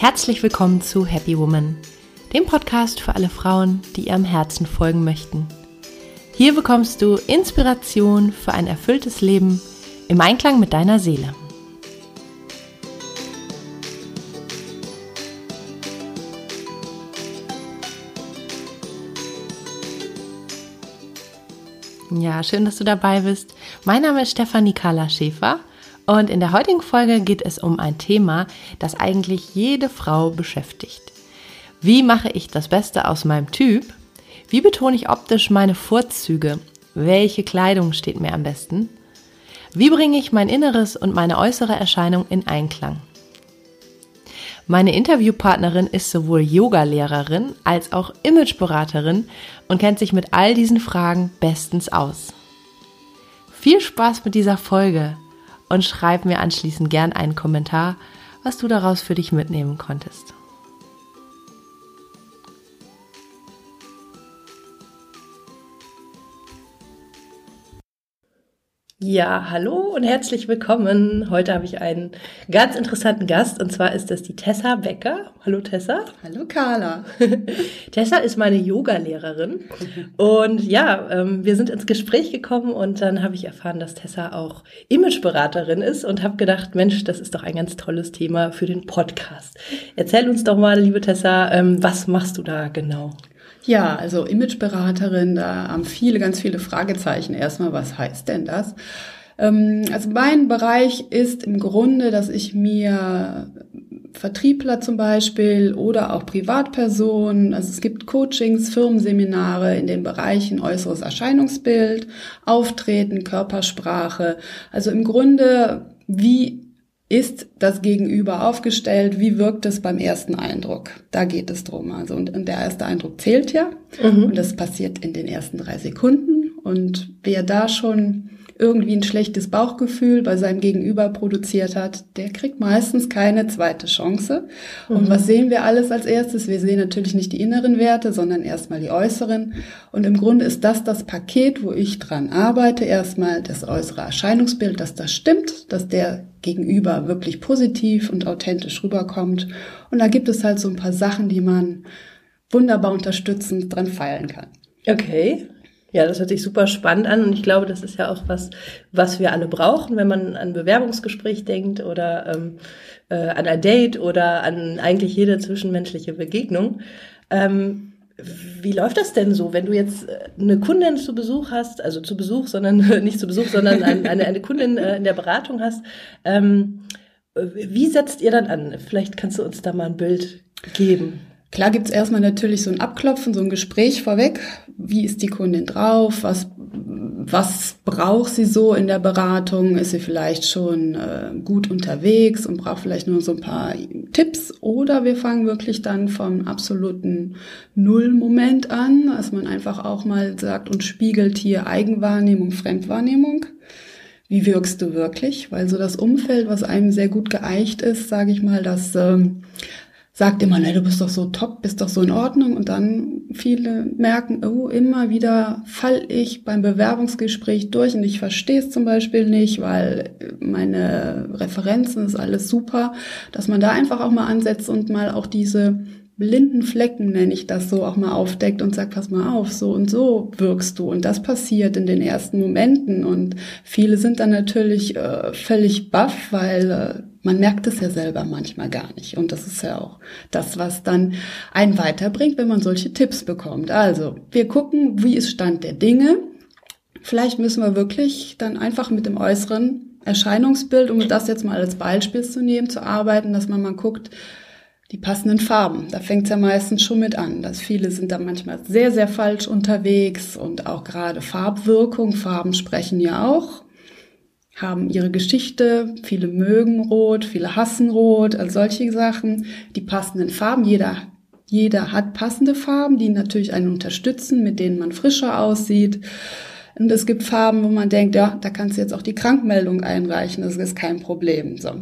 Herzlich willkommen zu Happy Woman, dem Podcast für alle Frauen, die ihrem Herzen folgen möchten. Hier bekommst du Inspiration für ein erfülltes Leben im Einklang mit deiner Seele. Ja, schön, dass du dabei bist. Mein Name ist Stefanie Carla Schäfer und in der heutigen Folge geht es um ein Thema, das eigentlich jede Frau beschäftigt. Wie mache ich das Beste aus meinem Typ? Wie betone ich optisch meine Vorzüge? Welche Kleidung steht mir am besten? Wie bringe ich mein Inneres und meine äußere Erscheinung in Einklang? Meine Interviewpartnerin ist sowohl Yogalehrerin als auch Imageberaterin und kennt sich mit all diesen Fragen bestens aus. Viel Spaß mit dieser Folge und schreib mir anschließend gern einen Kommentar, was du daraus für dich mitnehmen konntest. Ja, hallo und herzlich willkommen. Heute habe ich einen ganz interessanten Gast und zwar ist das die Tessa Becker. Hallo Tessa. Hallo Carla. Tessa ist meine Yoga-Lehrerin und ja, ähm, wir sind ins Gespräch gekommen und dann habe ich erfahren, dass Tessa auch Imageberaterin ist und habe gedacht, Mensch, das ist doch ein ganz tolles Thema für den Podcast. Erzähl uns doch mal, liebe Tessa, ähm, was machst du da genau? Ja, also Imageberaterin, da haben viele, ganz viele Fragezeichen. Erstmal, was heißt denn das? Ähm, also mein Bereich ist im Grunde, dass ich mir Vertriebler zum Beispiel oder auch Privatpersonen, also es gibt Coachings, Firmenseminare in den Bereichen äußeres Erscheinungsbild, Auftreten, Körpersprache. Also im Grunde, wie ist das Gegenüber aufgestellt? Wie wirkt es beim ersten Eindruck? Da geht es drum. Also, und, und der erste Eindruck zählt ja. Mhm. Und das passiert in den ersten drei Sekunden. Und wer da schon irgendwie ein schlechtes Bauchgefühl bei seinem Gegenüber produziert hat, der kriegt meistens keine zweite Chance. Mhm. Und was sehen wir alles als erstes? Wir sehen natürlich nicht die inneren Werte, sondern erstmal die äußeren. Und im Grunde ist das das Paket, wo ich dran arbeite. Erstmal das äußere Erscheinungsbild, dass das stimmt, dass der Gegenüber wirklich positiv und authentisch rüberkommt. Und da gibt es halt so ein paar Sachen, die man wunderbar unterstützend dran feilen kann. Okay. Ja, das hört sich super spannend an und ich glaube, das ist ja auch was, was wir alle brauchen, wenn man an Bewerbungsgespräch denkt oder ähm, äh, an ein Date oder an eigentlich jede zwischenmenschliche Begegnung. Ähm, wie läuft das denn so, wenn du jetzt äh, eine Kundin zu Besuch hast, also zu Besuch, sondern nicht zu Besuch, sondern eine, eine Kundin äh, in der Beratung hast? Ähm, wie setzt ihr dann an? Vielleicht kannst du uns da mal ein Bild geben. Klar gibt's erstmal natürlich so ein Abklopfen, so ein Gespräch vorweg. Wie ist die Kundin drauf? Was, was braucht sie so in der Beratung? Ist sie vielleicht schon äh, gut unterwegs und braucht vielleicht nur so ein paar Tipps? Oder wir fangen wirklich dann vom absoluten Nullmoment an, dass man einfach auch mal sagt und spiegelt hier Eigenwahrnehmung, Fremdwahrnehmung wie wirkst du wirklich? Weil so das Umfeld, was einem sehr gut geeicht ist, sage ich mal, dass ähm, sagt immer, ne, du bist doch so top, bist doch so in Ordnung und dann viele merken, oh, immer wieder fall ich beim Bewerbungsgespräch durch und ich verstehe es zum Beispiel nicht, weil meine Referenzen ist alles super, dass man da einfach auch mal ansetzt und mal auch diese blinden Flecken, nenne ich das so, auch mal aufdeckt und sagt, pass mal auf, so und so wirkst du. Und das passiert in den ersten Momenten. Und viele sind dann natürlich äh, völlig baff, weil äh, man merkt es ja selber manchmal gar nicht. Und das ist ja auch das, was dann einen weiterbringt, wenn man solche Tipps bekommt. Also, wir gucken, wie ist Stand der Dinge. Vielleicht müssen wir wirklich dann einfach mit dem äußeren Erscheinungsbild, um das jetzt mal als Beispiel zu nehmen, zu arbeiten, dass man mal guckt, die passenden Farben. Da fängt es ja meistens schon mit an. Dass viele sind da manchmal sehr, sehr falsch unterwegs und auch gerade Farbwirkung. Farben sprechen ja auch, haben ihre Geschichte. Viele mögen Rot, viele hassen Rot, also solche Sachen. Die passenden Farben. Jeder, jeder hat passende Farben, die natürlich einen unterstützen, mit denen man frischer aussieht. Und es gibt Farben, wo man denkt, ja, da kannst du jetzt auch die Krankmeldung einreichen, das ist kein Problem. So.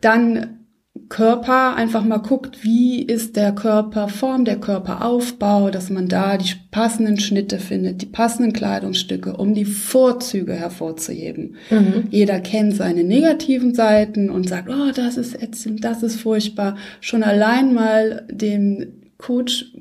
Dann Körper einfach mal guckt, wie ist der Körperform, der Körperaufbau, dass man da die passenden Schnitte findet, die passenden Kleidungsstücke, um die Vorzüge hervorzuheben. Mhm. Jeder kennt seine negativen Seiten und sagt, oh, das ist ätzend, das ist furchtbar. Schon allein mal dem Coach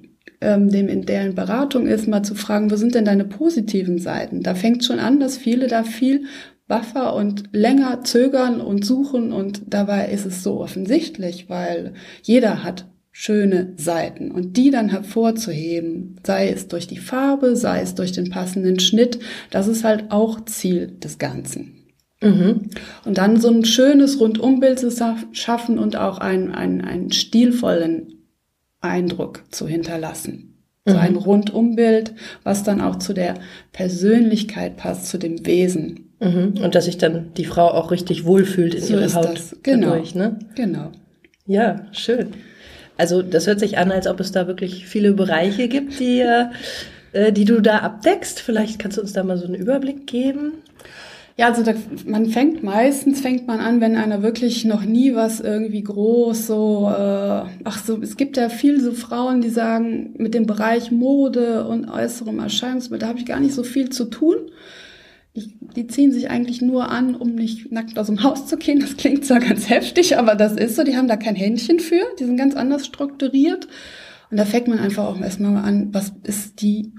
ähm, dem in deren Beratung ist, mal zu fragen, wo sind denn deine positiven Seiten? Da fängt schon an, dass viele da viel Buffer und länger zögern und suchen und dabei ist es so offensichtlich, weil jeder hat schöne Seiten und die dann hervorzuheben, sei es durch die Farbe, sei es durch den passenden Schnitt, das ist halt auch Ziel des Ganzen. Mhm. Und dann so ein schönes Rundumbild zu schaffen und auch einen, einen, einen stilvollen Eindruck zu hinterlassen. So ein mhm. Rundumbild, was dann auch zu der Persönlichkeit passt, zu dem Wesen. Mhm. Und dass sich dann die Frau auch richtig wohlfühlt in so ihrer Haut. Das. Genau. Dadurch, ne? Genau. Ja, schön. Also das hört sich an, als ob es da wirklich viele Bereiche gibt, die, äh, die du da abdeckst. Vielleicht kannst du uns da mal so einen Überblick geben. Ja, also da, man fängt meistens fängt man an, wenn einer wirklich noch nie was irgendwie groß so, äh, ach so, es gibt ja viel so Frauen, die sagen, mit dem Bereich Mode und äußerem Erscheinungsbild, da habe ich gar nicht so viel zu tun. Ich, die ziehen sich eigentlich nur an, um nicht nackt aus dem Haus zu gehen. Das klingt zwar ganz heftig, aber das ist so. Die haben da kein Händchen für. Die sind ganz anders strukturiert. Und da fängt man einfach auch erstmal an, was ist die,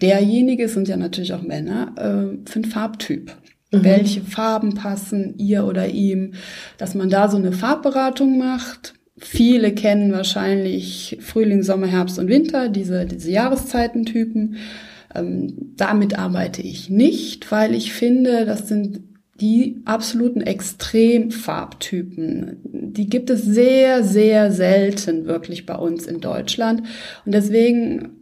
derjenige, sind ja natürlich auch Männer, äh, für ein Farbtyp. Mhm. Welche Farben passen ihr oder ihm? Dass man da so eine Farbberatung macht. Viele kennen wahrscheinlich Frühling, Sommer, Herbst und Winter, diese, diese Jahreszeitentypen. Ähm, damit arbeite ich nicht, weil ich finde, das sind die absoluten Extremfarbtypen. Die gibt es sehr, sehr selten wirklich bei uns in Deutschland. Und deswegen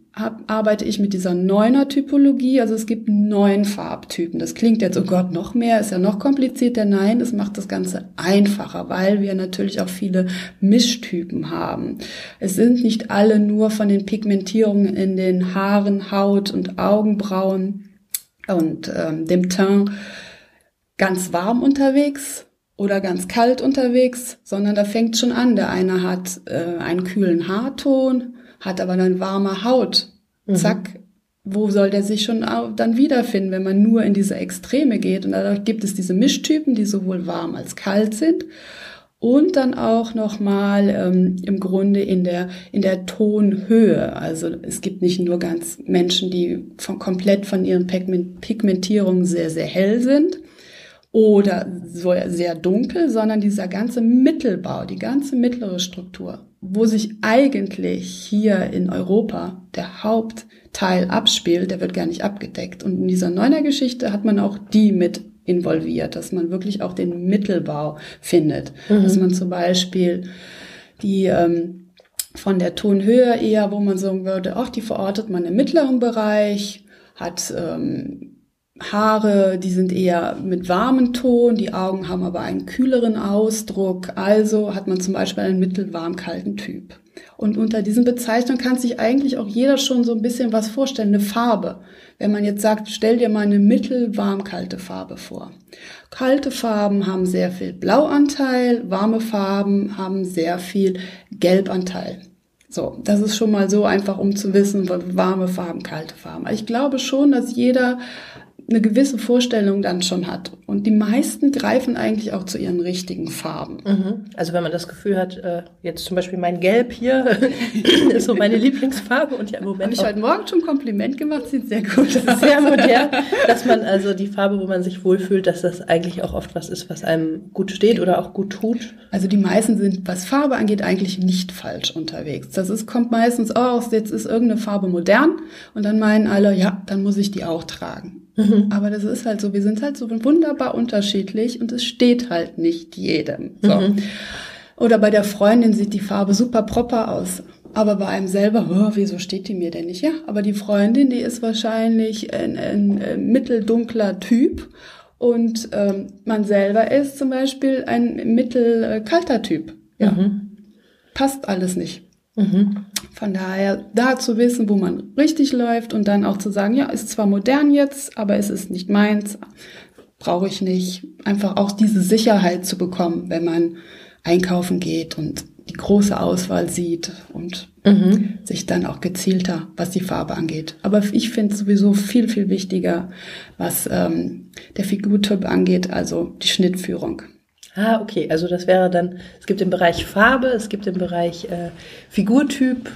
arbeite ich mit dieser Neuner-Typologie. Also es gibt neun Farbtypen. Das klingt jetzt, oh Gott, noch mehr, ist ja noch komplizierter. Nein, es macht das Ganze einfacher, weil wir natürlich auch viele Mischtypen haben. Es sind nicht alle nur von den Pigmentierungen in den Haaren, Haut und Augenbrauen und ähm, dem Teint ganz warm unterwegs oder ganz kalt unterwegs, sondern da fängt schon an. Der eine hat äh, einen kühlen Haarton, hat aber dann warme Haut. Mhm. Zack, wo soll der sich schon dann wiederfinden, wenn man nur in diese Extreme geht? Und dadurch gibt es diese Mischtypen, die sowohl warm als kalt sind und dann auch nochmal ähm, im Grunde in der in der Tonhöhe. Also es gibt nicht nur ganz Menschen, die von, komplett von ihren Pigmentierungen sehr sehr hell sind oder so sehr dunkel, sondern dieser ganze Mittelbau, die ganze mittlere Struktur wo sich eigentlich hier in Europa der Hauptteil abspielt, der wird gar nicht abgedeckt. Und in dieser Neuner-Geschichte hat man auch die mit involviert, dass man wirklich auch den Mittelbau findet. Mhm. Dass man zum Beispiel die ähm, von der Tonhöhe eher, wo man sagen würde, ach, die verortet man im mittleren Bereich, hat ähm, Haare, die sind eher mit warmem Ton, die Augen haben aber einen kühleren Ausdruck, also hat man zum Beispiel einen mittelwarm-kalten Typ. Und unter diesen Bezeichnungen kann sich eigentlich auch jeder schon so ein bisschen was vorstellen, eine Farbe. Wenn man jetzt sagt, stell dir mal eine mittelwarm-kalte Farbe vor. Kalte Farben haben sehr viel Blauanteil, warme Farben haben sehr viel Gelbanteil. So, das ist schon mal so einfach, um zu wissen, warme Farben, kalte Farben. Ich glaube schon, dass jeder eine gewisse Vorstellung dann schon hat. Und die meisten greifen eigentlich auch zu ihren richtigen Farben. Mhm. Also wenn man das Gefühl hat, äh, jetzt zum Beispiel mein Gelb hier ist so meine Lieblingsfarbe und ja im Moment. Habe ich heute Morgen schon ein Kompliment gemacht, sieht sehr gut aus. Sehr modern, dass man also die Farbe, wo man sich wohlfühlt, dass das eigentlich auch oft was ist, was einem gut steht oder auch gut tut. Also die meisten sind, was Farbe angeht, eigentlich nicht falsch unterwegs. Das ist, kommt meistens aus, jetzt ist irgendeine Farbe modern und dann meinen alle, ja, dann muss ich die auch tragen. Mhm. Aber das ist halt so, wir sind halt so wunderbar unterschiedlich und es steht halt nicht jedem. So. Mhm. Oder bei der Freundin sieht die Farbe super proper aus. Aber bei einem selber, oh, wieso steht die mir denn nicht? Ja, aber die Freundin, die ist wahrscheinlich ein, ein, ein mitteldunkler Typ und ähm, man selber ist zum Beispiel ein mittelkalter Typ. Ja, mhm. passt alles nicht. Mhm. Von daher, da zu wissen, wo man richtig läuft und dann auch zu sagen, ja, ist zwar modern jetzt, aber es ist nicht meins, brauche ich nicht. Einfach auch diese Sicherheit zu bekommen, wenn man einkaufen geht und die große Auswahl sieht und mhm. sich dann auch gezielter, was die Farbe angeht. Aber ich finde es sowieso viel, viel wichtiger, was ähm, der Figurtyp angeht, also die Schnittführung. Ah, okay. Also das wäre dann, es gibt den Bereich Farbe, es gibt den Bereich äh, Figurtyp,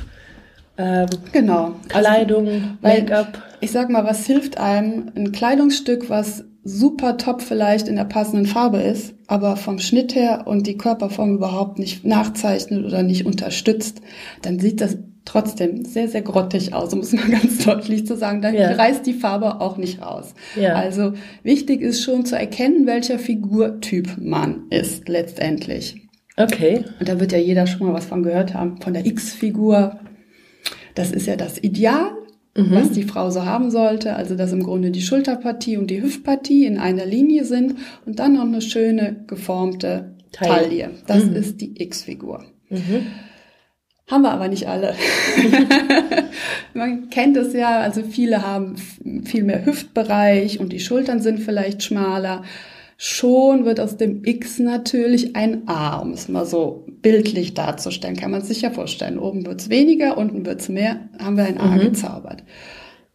ähm, genau. Kleidung, also, Make-up. Ich sag mal, was hilft einem? Ein Kleidungsstück, was super top vielleicht in der passenden Farbe ist, aber vom Schnitt her und die Körperform überhaupt nicht nachzeichnet oder nicht unterstützt, dann sieht das trotzdem sehr, sehr grottig aus, um es mal ganz deutlich zu sagen. Dann ja. reißt die Farbe auch nicht raus. Ja. Also wichtig ist schon zu erkennen, welcher Figurtyp man ist letztendlich. Okay. Und da wird ja jeder schon mal was von gehört haben, von der X-Figur. Das ist ja das Ideal mhm. was die Frau so haben sollte. Also dass im Grunde die Schulterpartie und die Hüftpartie in einer Linie sind und dann noch eine schöne geformte Taille. Taille. Das mhm. ist die X-Figur. Mhm. Haben wir aber nicht alle. Man kennt es ja, also viele haben viel mehr Hüftbereich und die Schultern sind vielleicht schmaler. Schon wird aus dem X natürlich ein A, um es mal so bildlich darzustellen. Kann man sich ja vorstellen. Oben wird's weniger, unten wird's mehr, haben wir ein A mhm. gezaubert.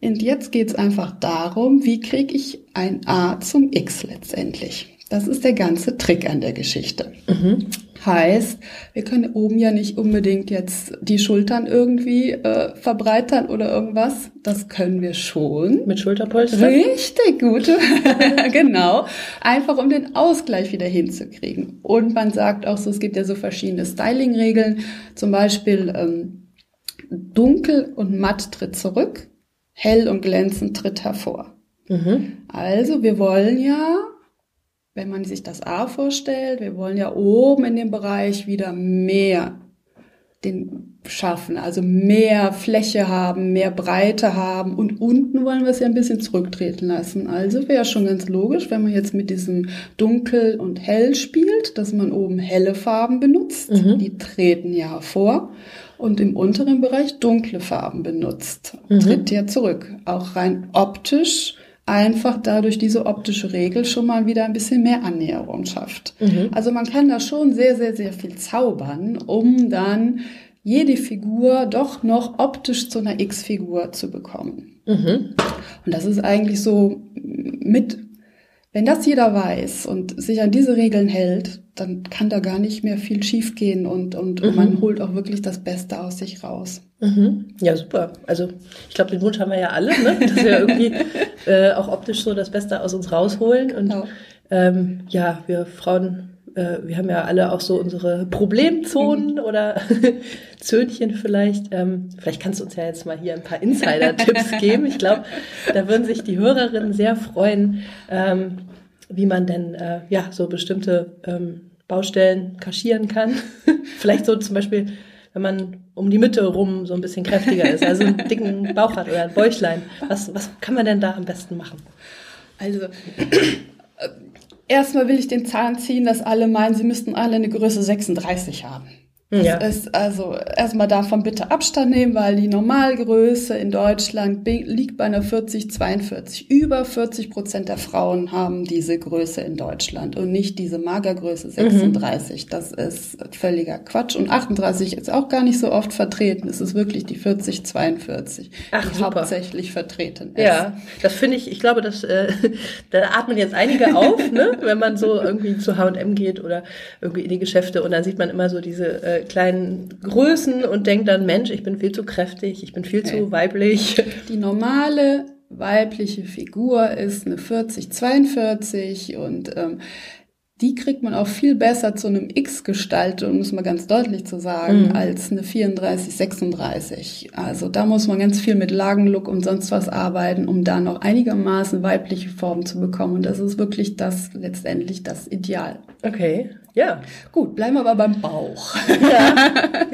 Und jetzt geht's einfach darum, wie kriege ich ein A zum X letztendlich. Das ist der ganze Trick an der Geschichte. Mhm. Heißt, wir können oben ja nicht unbedingt jetzt die Schultern irgendwie äh, verbreitern oder irgendwas. Das können wir schon. Mit Schulterpolster? Richtig, gut. genau. Einfach um den Ausgleich wieder hinzukriegen. Und man sagt auch so, es gibt ja so verschiedene Styling-Regeln. Zum Beispiel ähm, dunkel und matt tritt zurück, hell und glänzend tritt hervor. Mhm. Also wir wollen ja wenn man sich das A vorstellt, wir wollen ja oben in dem Bereich wieder mehr den schaffen, also mehr Fläche haben, mehr Breite haben und unten wollen wir es ja ein bisschen zurücktreten lassen. Also wäre schon ganz logisch, wenn man jetzt mit diesem Dunkel und Hell spielt, dass man oben helle Farben benutzt, mhm. die treten ja hervor und im unteren Bereich dunkle Farben benutzt, mhm. tritt ja zurück. Auch rein optisch einfach dadurch diese optische Regel schon mal wieder ein bisschen mehr Annäherung schafft. Mhm. Also man kann da schon sehr, sehr, sehr viel zaubern, um dann jede Figur doch noch optisch zu einer X-Figur zu bekommen. Mhm. Und das ist eigentlich so mit, wenn das jeder weiß und sich an diese Regeln hält, dann kann da gar nicht mehr viel schiefgehen und, und mhm. man holt auch wirklich das Beste aus sich raus. Mhm. Ja, super. Also ich glaube, den Wunsch haben wir ja alle, ne? dass wir irgendwie äh, auch optisch so das Beste aus uns rausholen. Und genau. ähm, ja, wir Frauen, äh, wir haben ja alle auch so unsere Problemzonen mhm. oder Zöhnchen vielleicht. Ähm, vielleicht kannst du uns ja jetzt mal hier ein paar Insider-Tipps geben. Ich glaube, da würden sich die Hörerinnen sehr freuen, ähm, wie man denn äh, ja so bestimmte ähm, Baustellen kaschieren kann. vielleicht so zum Beispiel wenn man um die Mitte rum so ein bisschen kräftiger ist, also einen dicken Bauch hat oder ein Bäuchlein. Was, was kann man denn da am besten machen? Also, erstmal will ich den Zahn ziehen, dass alle meinen, sie müssten alle eine Größe 36 haben. Ja. Das ist also erstmal davon bitte Abstand nehmen, weil die Normalgröße in Deutschland liegt bei einer 40, 42. Über 40 Prozent der Frauen haben diese Größe in Deutschland und nicht diese Magergröße 36. Mhm. Das ist völliger Quatsch. Und 38 ist auch gar nicht so oft vertreten. Es ist wirklich die 40, 42, Ach, die super. hauptsächlich vertreten ist. Ja, das finde ich, ich glaube, dass, äh, da atmen jetzt einige auf, ne? wenn man so irgendwie zu H&M geht oder irgendwie in die Geschäfte und dann sieht man immer so diese äh, kleinen Größen und denkt dann, Mensch, ich bin viel zu kräftig, ich bin viel okay. zu weiblich. Die normale weibliche Figur ist eine 40, 42 und ähm, die kriegt man auch viel besser zu einem X gestaltet, um es mal ganz deutlich zu sagen, mhm. als eine 34, 36. Also da muss man ganz viel mit Lagenlook und sonst was arbeiten, um da noch einigermaßen weibliche Formen zu bekommen. Und das ist wirklich das letztendlich das Ideal. Okay. Ja. Gut, bleiben wir aber beim Bauch. Ja.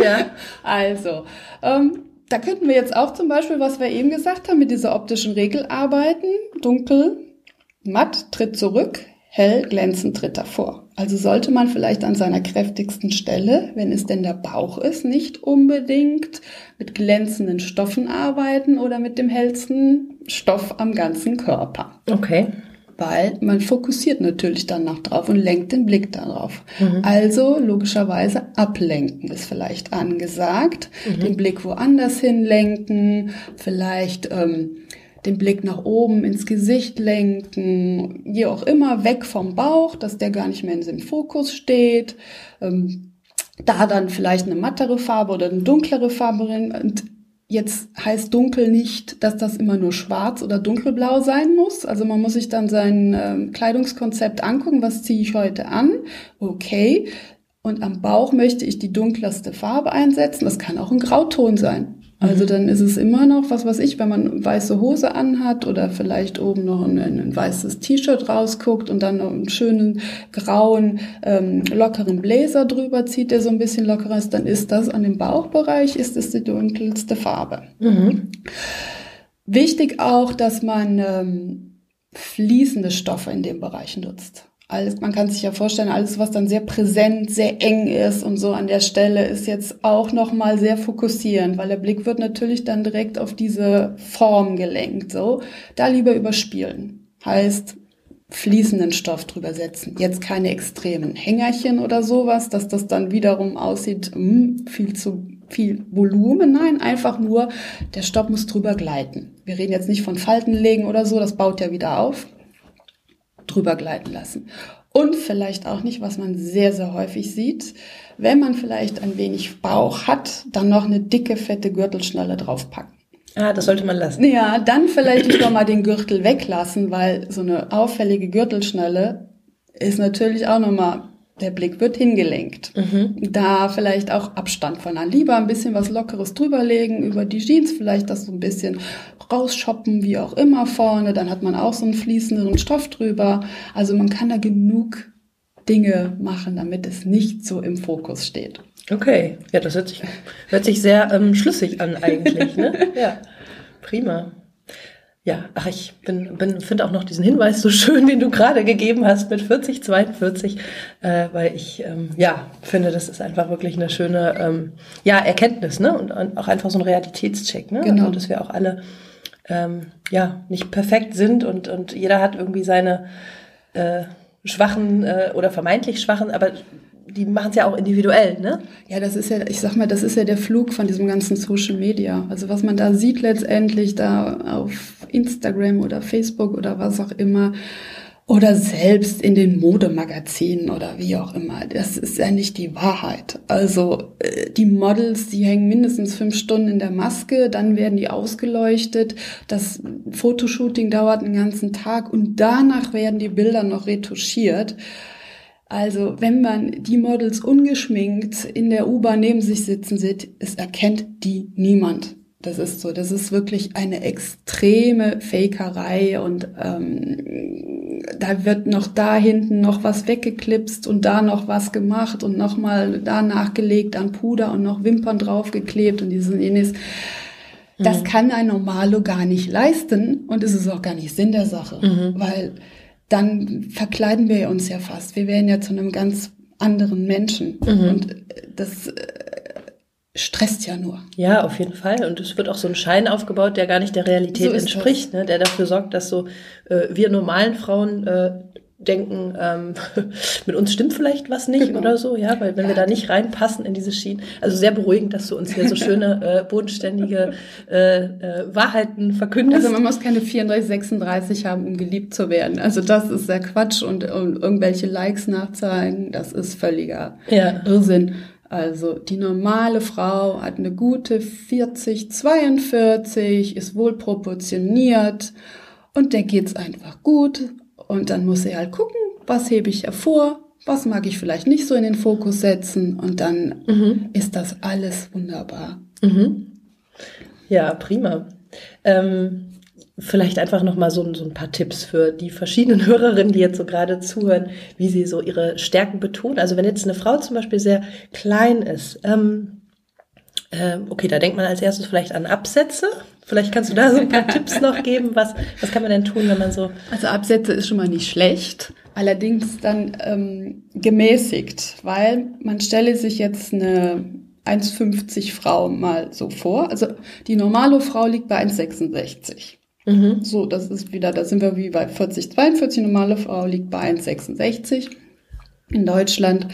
ja. Also, ähm, da könnten wir jetzt auch zum Beispiel, was wir eben gesagt haben, mit dieser optischen Regel arbeiten. Dunkel, matt, tritt zurück, hell, glänzend tritt davor. Also sollte man vielleicht an seiner kräftigsten Stelle, wenn es denn der Bauch ist, nicht unbedingt mit glänzenden Stoffen arbeiten oder mit dem hellsten Stoff am ganzen Körper. Okay. weil man fokussiert natürlich danach drauf und lenkt den Blick darauf. Mhm. Also logischerweise ablenken ist vielleicht angesagt, mhm. den Blick woanders hinlenken, vielleicht ähm, den Blick nach oben ins Gesicht lenken, wie auch immer, weg vom Bauch, dass der gar nicht mehr in dem Fokus steht. Ähm, da dann vielleicht eine mattere Farbe oder eine dunklere Farbe rein. Und jetzt heißt dunkel nicht, dass das immer nur schwarz oder dunkelblau sein muss. Also man muss sich dann sein äh, Kleidungskonzept angucken, was ziehe ich heute an. Okay. Und am Bauch möchte ich die dunkelste Farbe einsetzen. Das kann auch ein Grauton sein. Also mhm. dann ist es immer noch, was weiß ich, wenn man weiße Hose anhat oder vielleicht oben noch ein, ein weißes T-Shirt rausguckt und dann noch einen schönen grauen, ähm, lockeren Bläser drüber zieht, der so ein bisschen lockerer ist, dann ist das an dem Bauchbereich, ist es die dunkelste Farbe. Mhm. Wichtig auch, dass man ähm, fließende Stoffe in dem Bereich nutzt alles, man kann sich ja vorstellen, alles, was dann sehr präsent, sehr eng ist und so an der Stelle, ist jetzt auch nochmal sehr fokussierend, weil der Blick wird natürlich dann direkt auf diese Form gelenkt, so. Da lieber überspielen. Heißt, fließenden Stoff drüber setzen. Jetzt keine extremen Hängerchen oder sowas, dass das dann wiederum aussieht, mh, hm, viel zu viel Volumen. Nein, einfach nur, der Stoff muss drüber gleiten. Wir reden jetzt nicht von Falten legen oder so, das baut ja wieder auf drüber gleiten lassen. Und vielleicht auch nicht, was man sehr, sehr häufig sieht, wenn man vielleicht ein wenig Bauch hat, dann noch eine dicke, fette Gürtelschnalle draufpacken. Ah, das sollte man lassen. Ja, dann vielleicht nicht mal den Gürtel weglassen, weil so eine auffällige Gürtelschnalle ist natürlich auch nochmal der Blick wird hingelenkt. Mhm. Da vielleicht auch Abstand von an. Lieber ein bisschen was Lockeres drüberlegen, über die Jeans vielleicht das so ein bisschen rausshoppen, wie auch immer vorne. Dann hat man auch so einen fließenderen Stoff drüber. Also man kann da genug Dinge machen, damit es nicht so im Fokus steht. Okay, ja, das hört sich, hört sich sehr ähm, schlüssig an eigentlich. Ne? ja, prima. Ja, ach, ich bin, bin finde auch noch diesen Hinweis so schön, den du gerade gegeben hast mit 40, 42, äh, weil ich ähm, ja finde, das ist einfach wirklich eine schöne ähm, ja Erkenntnis, ne und, und auch einfach so ein Realitätscheck, ne, genau. also, dass wir auch alle ähm, ja nicht perfekt sind und und jeder hat irgendwie seine äh, schwachen äh, oder vermeintlich schwachen, aber die machen es ja auch individuell, ne? Ja, das ist ja, ich sag mal, das ist ja der Flug von diesem ganzen Social Media. Also was man da sieht letztendlich da auf Instagram oder Facebook oder was auch immer oder selbst in den Modemagazinen oder wie auch immer. Das ist ja nicht die Wahrheit. Also äh, die Models, die hängen mindestens fünf Stunden in der Maske, dann werden die ausgeleuchtet. Das Fotoshooting dauert einen ganzen Tag und danach werden die Bilder noch retuschiert. Also wenn man die Models ungeschminkt in der U-Bahn neben sich sitzen sieht, es erkennt die niemand. Das ist so, das ist wirklich eine extreme Fakerei und ähm, da wird noch da hinten noch was weggeklipst und da noch was gemacht und nochmal da nachgelegt an Puder und noch Wimpern draufgeklebt und diesen jenes. Das mhm. kann ein Normalo gar nicht leisten und es ist auch gar nicht Sinn der Sache, mhm. weil dann verkleiden wir uns ja fast. Wir werden ja zu einem ganz anderen Menschen. Mhm. Und äh, das äh, stresst ja nur. Ja, auf jeden Fall. Und es wird auch so ein Schein aufgebaut, der gar nicht der Realität so entspricht, ne? der dafür sorgt, dass so äh, wir normalen Frauen äh, denken, ähm, mit uns stimmt vielleicht was nicht genau. oder so, ja, weil wenn ja. wir da nicht reinpassen in diese Schienen, also sehr beruhigend, dass du uns hier so schöne, äh, bodenständige äh, äh, Wahrheiten verkündest. Also man muss keine 34, 36 haben, um geliebt zu werden. Also das ist der Quatsch und, und irgendwelche Likes nachzeigen, das ist völliger ja. Irrsinn. Also die normale Frau hat eine gute 40, 42, ist wohl proportioniert und der geht's einfach gut und dann muss sie halt gucken, was hebe ich hervor, was mag ich vielleicht nicht so in den Fokus setzen und dann mhm. ist das alles wunderbar. Mhm. Ja, prima. Ähm, vielleicht einfach noch mal so, so, ein paar Tipps für die verschiedenen Hörerinnen, die jetzt so gerade zuhören, wie sie so ihre Stärken betonen. Also wenn jetzt eine Frau zum Beispiel sehr klein ist, ähm, äh, okay, da denkt man als erstes vielleicht an Absätze. Vielleicht kannst du da so ein paar Tipps noch geben. Was, was kann man denn tun, wenn man so. Also Absätze ist schon mal nicht schlecht. Allerdings dann ähm, gemäßigt, weil man stelle sich jetzt eine 1,50 Frau mal so vor. Also die normale Frau liegt bei 1,66. Mhm. So, das ist wieder, da sind wir wie bei 40, 42. Normale Frau liegt bei 1,66 in Deutschland.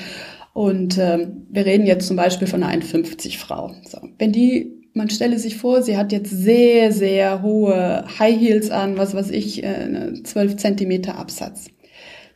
Und ähm, wir reden jetzt zum Beispiel von einer 1,50 Frau. So, wenn die man stelle sich vor, sie hat jetzt sehr, sehr hohe High Heels an, was weiß ich, 12 äh, Zentimeter Absatz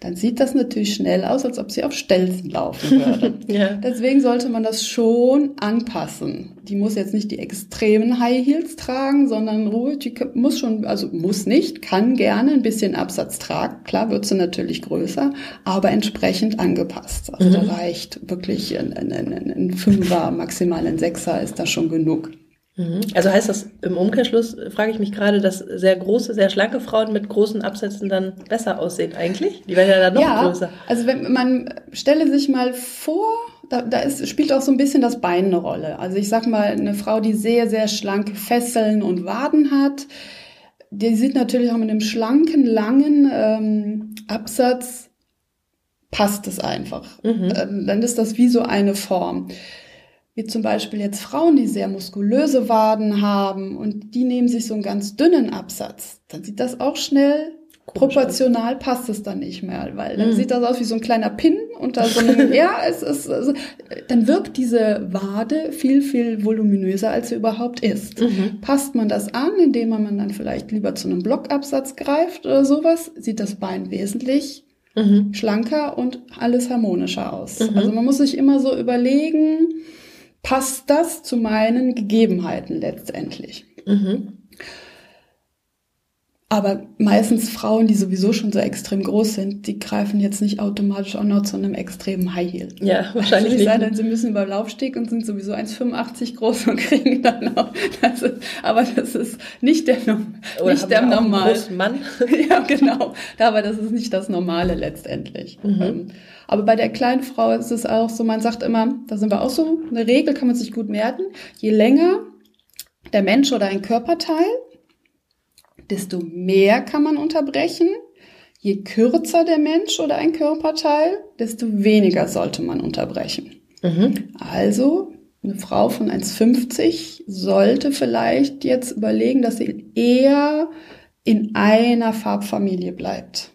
dann sieht das natürlich schnell aus, als ob sie auf Stelzen laufen würde. ja. Deswegen sollte man das schon anpassen. Die muss jetzt nicht die extremen High Heels tragen, sondern ruhig, die muss schon, also muss nicht, kann gerne ein bisschen Absatz tragen. Klar wird sie natürlich größer, aber entsprechend angepasst. Also mhm. da reicht wirklich ein, ein, ein, ein Fünfer, maximal ein Sechser ist da schon genug. Mhm. Also heißt das im Umkehrschluss, frage ich mich gerade, dass sehr große, sehr schlanke Frauen mit großen Absätzen dann besser aussehen eigentlich? Die werden ja dann noch ja, größer. Also wenn man stelle sich mal vor, da, da ist, spielt auch so ein bisschen das Bein eine Rolle. Also ich sag mal, eine Frau, die sehr, sehr schlanke Fesseln und Waden hat, die sieht natürlich auch mit einem schlanken, langen ähm, Absatz, passt es einfach. Mhm. Ähm, dann ist das wie so eine Form wie zum Beispiel jetzt Frauen, die sehr muskulöse Waden haben und die nehmen sich so einen ganz dünnen Absatz, dann sieht das auch schnell proportional passt es dann nicht mehr, weil dann mhm. sieht das aus wie so ein kleiner Pin unter so einem, ja, es ist, also, dann wirkt diese Wade viel, viel voluminöser, als sie überhaupt ist. Mhm. Passt man das an, indem man dann vielleicht lieber zu einem Blockabsatz greift oder sowas, sieht das Bein wesentlich mhm. schlanker und alles harmonischer aus. Mhm. Also man muss sich immer so überlegen, passt das zu meinen Gegebenheiten letztendlich. Mhm. Aber meistens Frauen, die sowieso schon so extrem groß sind, die greifen jetzt nicht automatisch auch noch zu einem extremen High Heel. Ja, wahrscheinlich nicht. Sei denn, sie müssen über Laufsteg und sind sowieso 1,85 groß und kriegen dann auch. Das ist, aber das ist nicht der, Oder nicht der normale. Mann. ja, genau. Aber das ist nicht das Normale letztendlich. Mhm. Ähm, aber bei der kleinen Frau ist es auch so, man sagt immer, da sind wir auch so, eine Regel kann man sich gut merken. Je länger der Mensch oder ein Körperteil, desto mehr kann man unterbrechen. Je kürzer der Mensch oder ein Körperteil, desto weniger sollte man unterbrechen. Mhm. Also eine Frau von 1,50 sollte vielleicht jetzt überlegen, dass sie eher in einer Farbfamilie bleibt.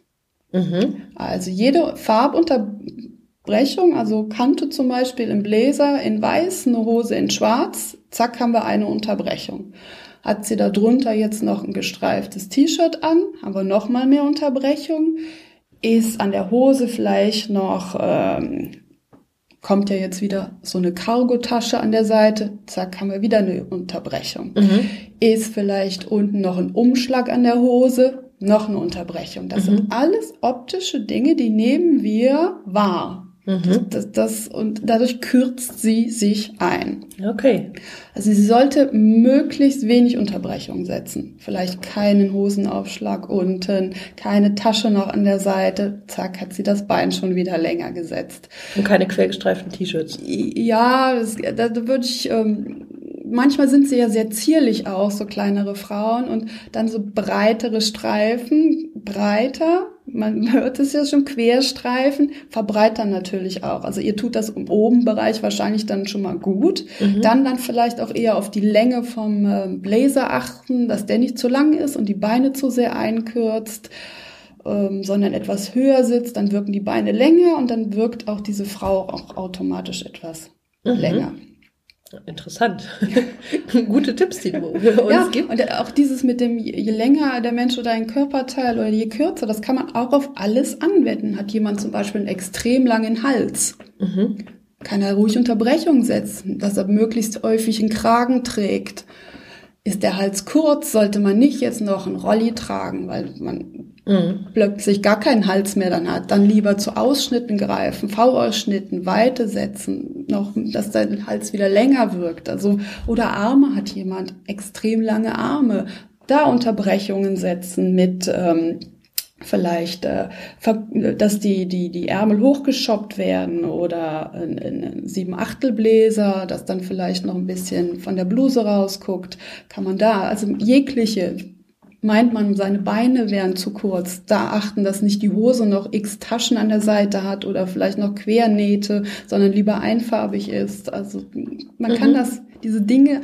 Mhm. Also jede Farbunterbrechung, also Kante zum Beispiel im Bläser in weiß, eine Hose in schwarz, zack haben wir eine Unterbrechung. Hat sie da drunter jetzt noch ein gestreiftes T-Shirt an, haben wir noch mal mehr Unterbrechung. Ist an der Hose vielleicht noch, ähm, kommt ja jetzt wieder so eine Cargotasche an der Seite, zack, haben wir wieder eine Unterbrechung. Mhm. Ist vielleicht unten noch ein Umschlag an der Hose, noch eine Unterbrechung. Das mhm. sind alles optische Dinge, die nehmen wir wahr. Mhm. Das, das, und dadurch kürzt sie sich ein. Okay. Also sie sollte möglichst wenig Unterbrechung setzen. Vielleicht keinen Hosenaufschlag unten, keine Tasche noch an der Seite. Zack, hat sie das Bein schon wieder länger gesetzt. Und keine quergestreiften T-Shirts. Ja, das, da würde ich ähm, manchmal sind sie ja sehr zierlich auch, so kleinere Frauen und dann so breitere Streifen, breiter, man hört es ja schon, Querstreifen, verbreitern natürlich auch. Also ihr tut das im Obenbereich wahrscheinlich dann schon mal gut. Mhm. Dann dann vielleicht auch eher auf die Länge vom ähm, Blazer achten, dass der nicht zu lang ist und die Beine zu sehr einkürzt ähm, sondern etwas höher sitzt, dann wirken die Beine länger und dann wirkt auch diese Frau auch automatisch etwas mhm. länger. Interessant. Gute Tipps, die du uns ja, gibst. Und auch dieses mit dem, je länger der Mensch oder ein Körperteil oder je kürzer, das kann man auch auf alles anwenden. Hat jemand zum Beispiel einen extrem langen Hals, mhm. kann er ruhig Unterbrechung setzen, dass er möglichst häufig einen Kragen trägt. Ist der Hals kurz, sollte man nicht jetzt noch einen Rolli tragen, weil man mhm. plötzlich gar keinen Hals mehr dann hat. Dann lieber zu Ausschnitten greifen, V-Ausschnitten, Weite setzen, noch, dass dein Hals wieder länger wirkt. Also, oder Arme hat jemand, extrem lange Arme. Da Unterbrechungen setzen mit, ähm, vielleicht, äh, dass die, die, die Ärmel hochgeschoppt werden oder ein, ein sieben Achtelbläser, dass dann vielleicht noch ein bisschen von der Bluse rausguckt, kann man da, also jegliche meint man, seine Beine wären zu kurz. Da achten, dass nicht die Hose noch x Taschen an der Seite hat oder vielleicht noch Quernähte, sondern lieber einfarbig ist. Also man mhm. kann das, diese Dinge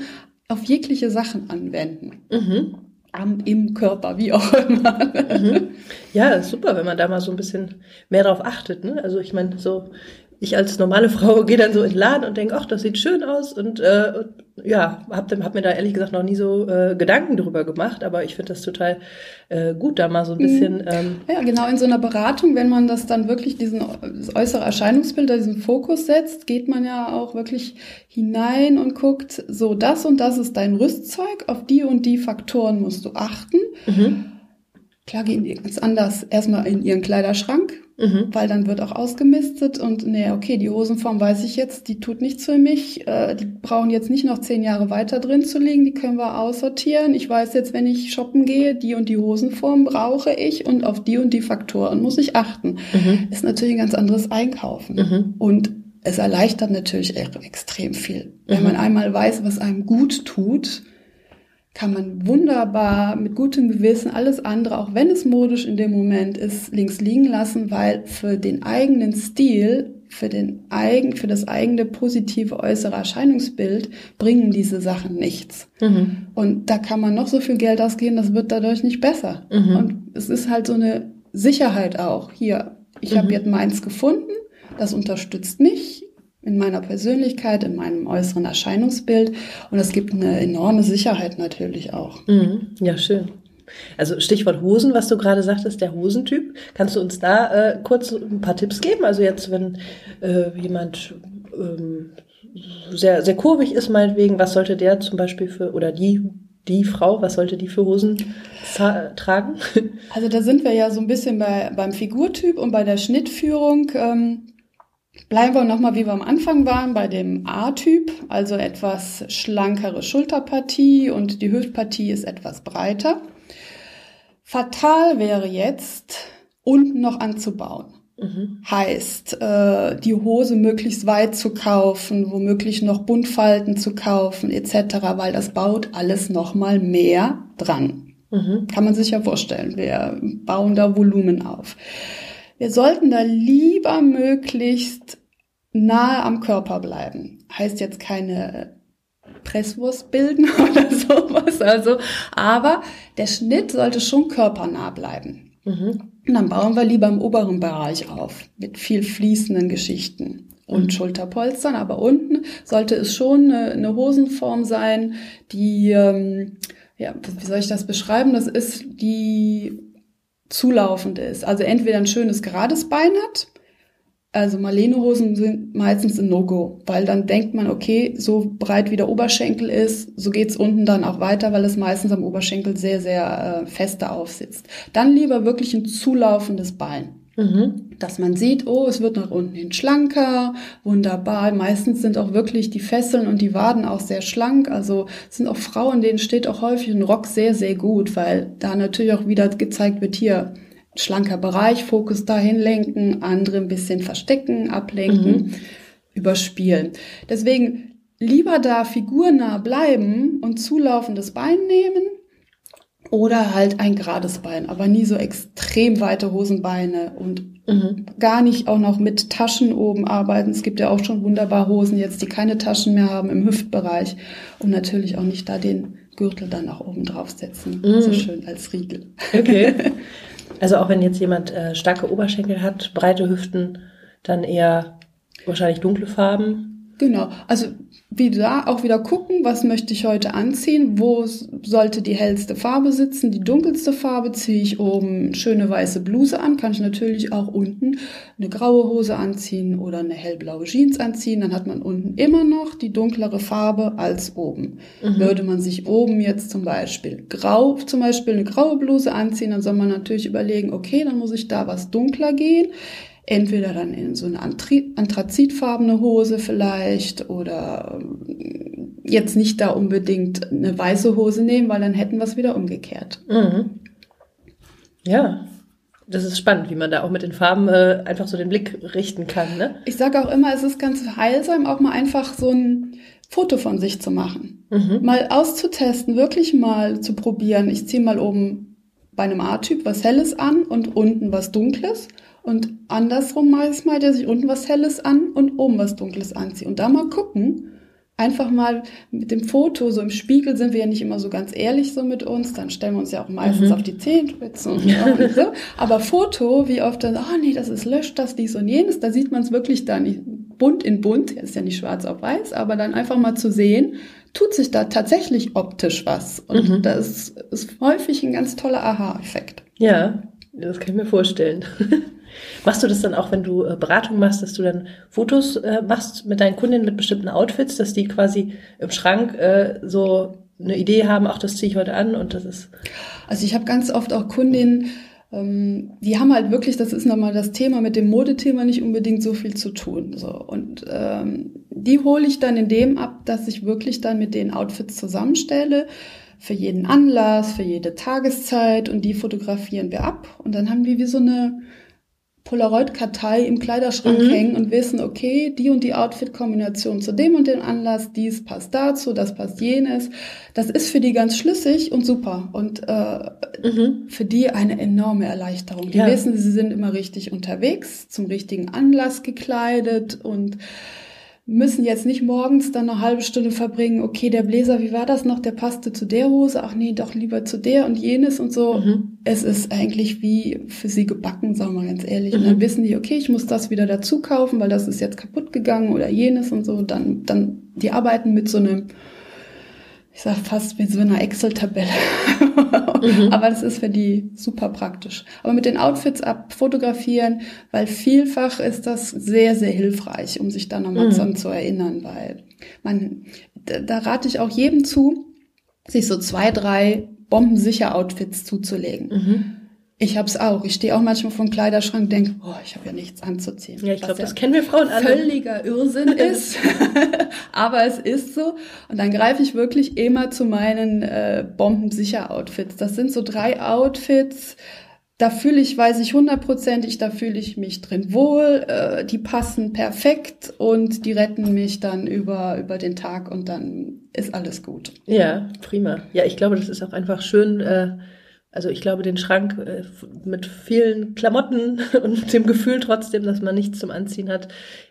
auf jegliche Sachen anwenden. Mhm. Am, im Körper, wie auch immer. Mhm. Ja, super, wenn man da mal so ein bisschen mehr drauf achtet. Ne? Also ich meine, so ich als normale Frau gehe dann so in den Laden und denke, ach, das sieht schön aus und äh, ja, habe hab mir da ehrlich gesagt noch nie so äh, Gedanken drüber gemacht, aber ich finde das total äh, gut, da mal so ein bisschen. Mhm. Ähm ja, genau, in so einer Beratung, wenn man das dann wirklich diesen äußere Erscheinungsbild, diesen Fokus setzt, geht man ja auch wirklich hinein und guckt, so das und das ist dein Rüstzeug, auf die und die Faktoren musst du achten. Mhm. Klar gehen die ganz anders erstmal in ihren Kleiderschrank, Mhm. Weil dann wird auch ausgemistet und nee, okay, die Hosenform weiß ich jetzt, die tut nichts für mich. Äh, die brauchen jetzt nicht noch zehn Jahre weiter drin zu liegen, die können wir aussortieren. Ich weiß jetzt, wenn ich shoppen gehe, die und die Hosenform brauche ich und auf die und die Faktoren muss ich achten. Mhm. Ist natürlich ein ganz anderes Einkaufen. Mhm. Und es erleichtert natürlich extrem viel. Wenn mhm. man einmal weiß, was einem gut tut, kann man wunderbar mit gutem Gewissen alles andere, auch wenn es modisch in dem Moment ist, links liegen lassen, weil für den eigenen Stil, für den eigen, für das eigene positive äußere Erscheinungsbild bringen diese Sachen nichts. Mhm. Und da kann man noch so viel Geld ausgeben, das wird dadurch nicht besser. Mhm. Und es ist halt so eine Sicherheit auch. Hier, ich mhm. habe jetzt meins gefunden, das unterstützt mich in meiner Persönlichkeit, in meinem äußeren Erscheinungsbild. Und es gibt eine enorme Sicherheit natürlich auch. Mhm. Ja, schön. Also Stichwort Hosen, was du gerade sagtest, der Hosentyp. Kannst du uns da äh, kurz ein paar Tipps geben? Also jetzt, wenn äh, jemand ähm, sehr, sehr kurvig ist, meinetwegen, was sollte der zum Beispiel für, oder die, die Frau, was sollte die für Hosen tragen? Also da sind wir ja so ein bisschen bei, beim Figurtyp und bei der Schnittführung. Ähm, Bleiben wir nochmal, wie wir am Anfang waren, bei dem A-Typ, also etwas schlankere Schulterpartie und die Hüftpartie ist etwas breiter. Fatal wäre jetzt, unten noch anzubauen. Mhm. Heißt, äh, die Hose möglichst weit zu kaufen, womöglich noch Buntfalten zu kaufen, etc., weil das baut alles nochmal mehr dran. Mhm. Kann man sich ja vorstellen. Wir bauen da Volumen auf. Wir sollten da lieber möglichst nahe am Körper bleiben. Heißt jetzt keine Presswurst bilden oder sowas, also, aber der Schnitt sollte schon körpernah bleiben. Mhm. Und dann bauen wir lieber im oberen Bereich auf, mit viel fließenden Geschichten und mhm. Schulterpolstern, aber unten sollte es schon eine, eine Hosenform sein, die, ähm, ja, wie soll ich das beschreiben? Das ist die zulaufend ist. Also entweder ein schönes gerades Bein hat, also Marlene-Hosen sind meistens ein No-Go, weil dann denkt man, okay, so breit wie der Oberschenkel ist, so geht's unten dann auch weiter, weil es meistens am Oberschenkel sehr, sehr äh, fester aufsitzt. Dann lieber wirklich ein zulaufendes Bein. Mhm. Dass man sieht, oh, es wird nach unten hin schlanker, wunderbar. Meistens sind auch wirklich die Fesseln und die Waden auch sehr schlank. Also sind auch Frauen, denen steht auch häufig ein Rock sehr, sehr gut, weil da natürlich auch wieder gezeigt wird, hier schlanker Bereich, Fokus dahin lenken, andere ein bisschen verstecken, ablenken, mhm. überspielen. Deswegen lieber da figurnah bleiben und zulaufendes Bein nehmen oder halt ein gerades Bein, aber nie so extrem weite Hosenbeine und mhm. gar nicht auch noch mit Taschen oben arbeiten. Es gibt ja auch schon wunderbar Hosen jetzt, die keine Taschen mehr haben im Hüftbereich und natürlich auch nicht da den Gürtel dann auch oben draufsetzen. Mhm. So schön als Riegel. Okay. Also auch wenn jetzt jemand äh, starke Oberschenkel hat, breite Hüften, dann eher wahrscheinlich dunkle Farben. Genau. Also wie da auch wieder gucken, was möchte ich heute anziehen, wo sollte die hellste Farbe sitzen, die dunkelste Farbe ziehe ich oben schöne weiße Bluse an, kann ich natürlich auch unten eine graue Hose anziehen oder eine hellblaue Jeans anziehen, dann hat man unten immer noch die dunklere Farbe als oben. Mhm. Würde man sich oben jetzt zum Beispiel grau, zum Beispiel eine graue Bluse anziehen, dann soll man natürlich überlegen, okay, dann muss ich da was dunkler gehen entweder dann in so eine anthrazitfarbene Hose vielleicht oder ähm, jetzt nicht da unbedingt eine weiße Hose nehmen, weil dann hätten wir es wieder umgekehrt. Mhm. Ja, das ist spannend, wie man da auch mit den Farben äh, einfach so den Blick richten kann. Ne? Ich sage auch immer, es ist ganz heilsam, auch mal einfach so ein Foto von sich zu machen. Mhm. Mal auszutesten, wirklich mal zu probieren. Ich ziehe mal oben bei einem A-Typ was Helles an und unten was Dunkles und andersrum es mal, dass ich unten was Helles an und oben was Dunkles anziehe. Und da mal gucken, einfach mal mit dem Foto, so im Spiegel sind wir ja nicht immer so ganz ehrlich so mit uns, dann stellen wir uns ja auch meistens mhm. auf die Zehenspitzen und, und so. Aber Foto, wie oft dann, oh nee, das ist löscht das, dies und jenes, da sieht man es wirklich dann bunt in bunt, ist ja nicht schwarz auf weiß, aber dann einfach mal zu sehen, tut sich da tatsächlich optisch was. Und mhm. das ist häufig ein ganz toller Aha-Effekt. Ja, das kann ich mir vorstellen. Machst du das dann auch, wenn du äh, Beratung machst, dass du dann Fotos äh, machst mit deinen Kundinnen mit bestimmten Outfits, dass die quasi im Schrank äh, so eine Idee haben, ach, das ziehe ich heute an und das ist. Also ich habe ganz oft auch Kundinnen, ähm, die haben halt wirklich, das ist nochmal das Thema mit dem Modethema nicht unbedingt so viel zu tun. So. Und ähm, die hole ich dann in dem ab, dass ich wirklich dann mit den Outfits zusammenstelle für jeden Anlass, für jede Tageszeit und die fotografieren wir ab und dann haben wir wie so eine Polaroid-Kartei im Kleiderschrank mhm. hängen und wissen, okay, die und die Outfit-Kombination zu dem und dem Anlass, dies passt dazu, das passt jenes. Das ist für die ganz schlüssig und super und äh, mhm. für die eine enorme Erleichterung. Die ja. wissen, sie sind immer richtig unterwegs, zum richtigen Anlass gekleidet und müssen jetzt nicht morgens dann eine halbe Stunde verbringen, okay, der Bläser, wie war das noch, der passte zu der Hose, ach nee, doch lieber zu der und jenes und so. Mhm. Es ist eigentlich wie für sie gebacken, sagen wir ganz ehrlich. Mhm. Und dann mhm. wissen die, okay, ich muss das wieder dazu kaufen, weil das ist jetzt kaputt gegangen oder jenes und so. Dann, dann, die arbeiten mit so einem ich sag fast wie so einer Excel-Tabelle. mhm. Aber das ist für die super praktisch. Aber mit den Outfits abfotografieren, weil vielfach ist das sehr, sehr hilfreich, um sich da nochmal mhm. zu erinnern, weil man, da, da rate ich auch jedem zu, sich so zwei, drei bombensicher Outfits zuzulegen. Mhm. Ich hab's auch. Ich stehe auch manchmal vor dem Kleiderschrank und denke, oh, ich habe ja nichts anzuziehen. Ja, ich glaube, das kennen wir Frauen alle. Völliger Irrsinn ist. Aber es ist so. Und dann greife ich wirklich immer zu meinen äh, Bombensicher-Outfits. Das sind so drei Outfits. Da fühle ich, weiß ich hundertprozentig, da fühle ich mich drin wohl. Äh, die passen perfekt und die retten mich dann über, über den Tag und dann ist alles gut. Ja, prima. Ja, ich glaube, das ist auch einfach schön. Äh also ich glaube, den Schrank äh, mit vielen Klamotten und dem Gefühl trotzdem, dass man nichts zum Anziehen hat.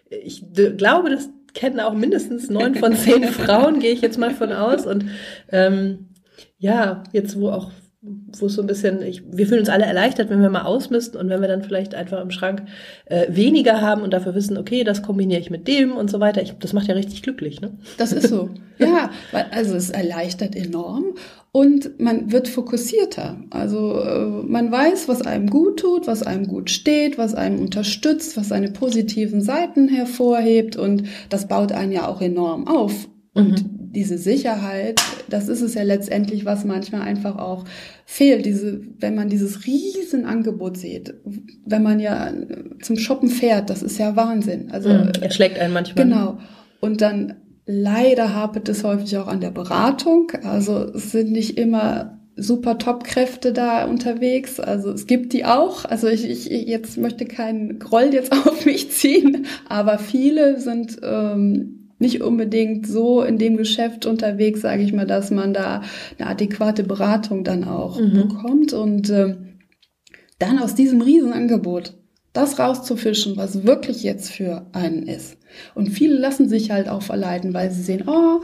Ich glaube, das kennen auch mindestens neun von zehn Frauen, gehe ich jetzt mal von aus. Und ähm, ja, jetzt wo auch wo es so ein bisschen, ich, wir fühlen uns alle erleichtert, wenn wir mal ausmisten und wenn wir dann vielleicht einfach im Schrank äh, weniger haben und dafür wissen, okay, das kombiniere ich mit dem und so weiter. Ich, das macht ja richtig glücklich, ne? Das ist so. ja, weil, also es erleichtert enorm und man wird fokussierter. Also äh, man weiß, was einem gut tut, was einem gut steht, was einem unterstützt, was seine positiven Seiten hervorhebt und das baut einen ja auch enorm auf. Und mhm. diese Sicherheit, das ist es ja letztendlich, was manchmal einfach auch fehlt. Diese, wenn man dieses riesen Angebot sieht, wenn man ja zum Shoppen fährt, das ist ja Wahnsinn. Also mhm. er schlägt einen manchmal. Genau. Und dann Leider hapert es häufig auch an der Beratung. Also es sind nicht immer super Top-Kräfte da unterwegs. Also es gibt die auch. Also ich, ich jetzt möchte keinen Groll jetzt auf mich ziehen, aber viele sind ähm, nicht unbedingt so in dem Geschäft unterwegs, sage ich mal, dass man da eine adäquate Beratung dann auch mhm. bekommt. Und äh, dann aus diesem Riesenangebot das rauszufischen, was wirklich jetzt für einen ist. Und viele lassen sich halt auch verleiten, weil sie sehen, oh,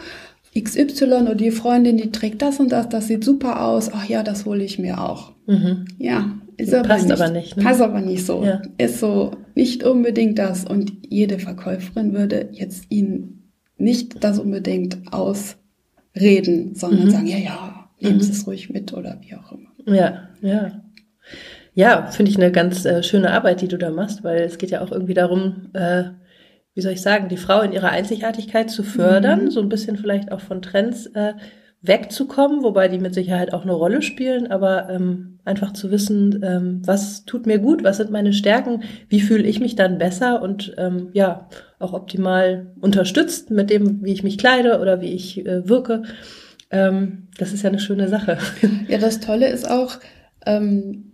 XY oder die Freundin, die trägt das und das, das sieht super aus. Ach ja, das hole ich mir auch. Mhm. Ja, ist aber passt nicht, aber nicht. Ne? Passt aber nicht so. Ja. Ist so nicht unbedingt das. Und jede Verkäuferin würde jetzt ihnen nicht das unbedingt ausreden, sondern mhm. sagen, ja, ja, nehmen mhm. Sie es ruhig mit oder wie auch immer. Ja, ja. Ja, finde ich eine ganz äh, schöne Arbeit, die du da machst, weil es geht ja auch irgendwie darum, äh, wie soll ich sagen, die Frau in ihrer Einzigartigkeit zu fördern, mhm. so ein bisschen vielleicht auch von Trends äh, wegzukommen, wobei die mit Sicherheit auch eine Rolle spielen, aber ähm, einfach zu wissen, ähm, was tut mir gut, was sind meine Stärken, wie fühle ich mich dann besser und ähm, ja, auch optimal unterstützt mit dem, wie ich mich kleide oder wie ich äh, wirke. Ähm, das ist ja eine schöne Sache. Ja, das Tolle ist auch, ähm,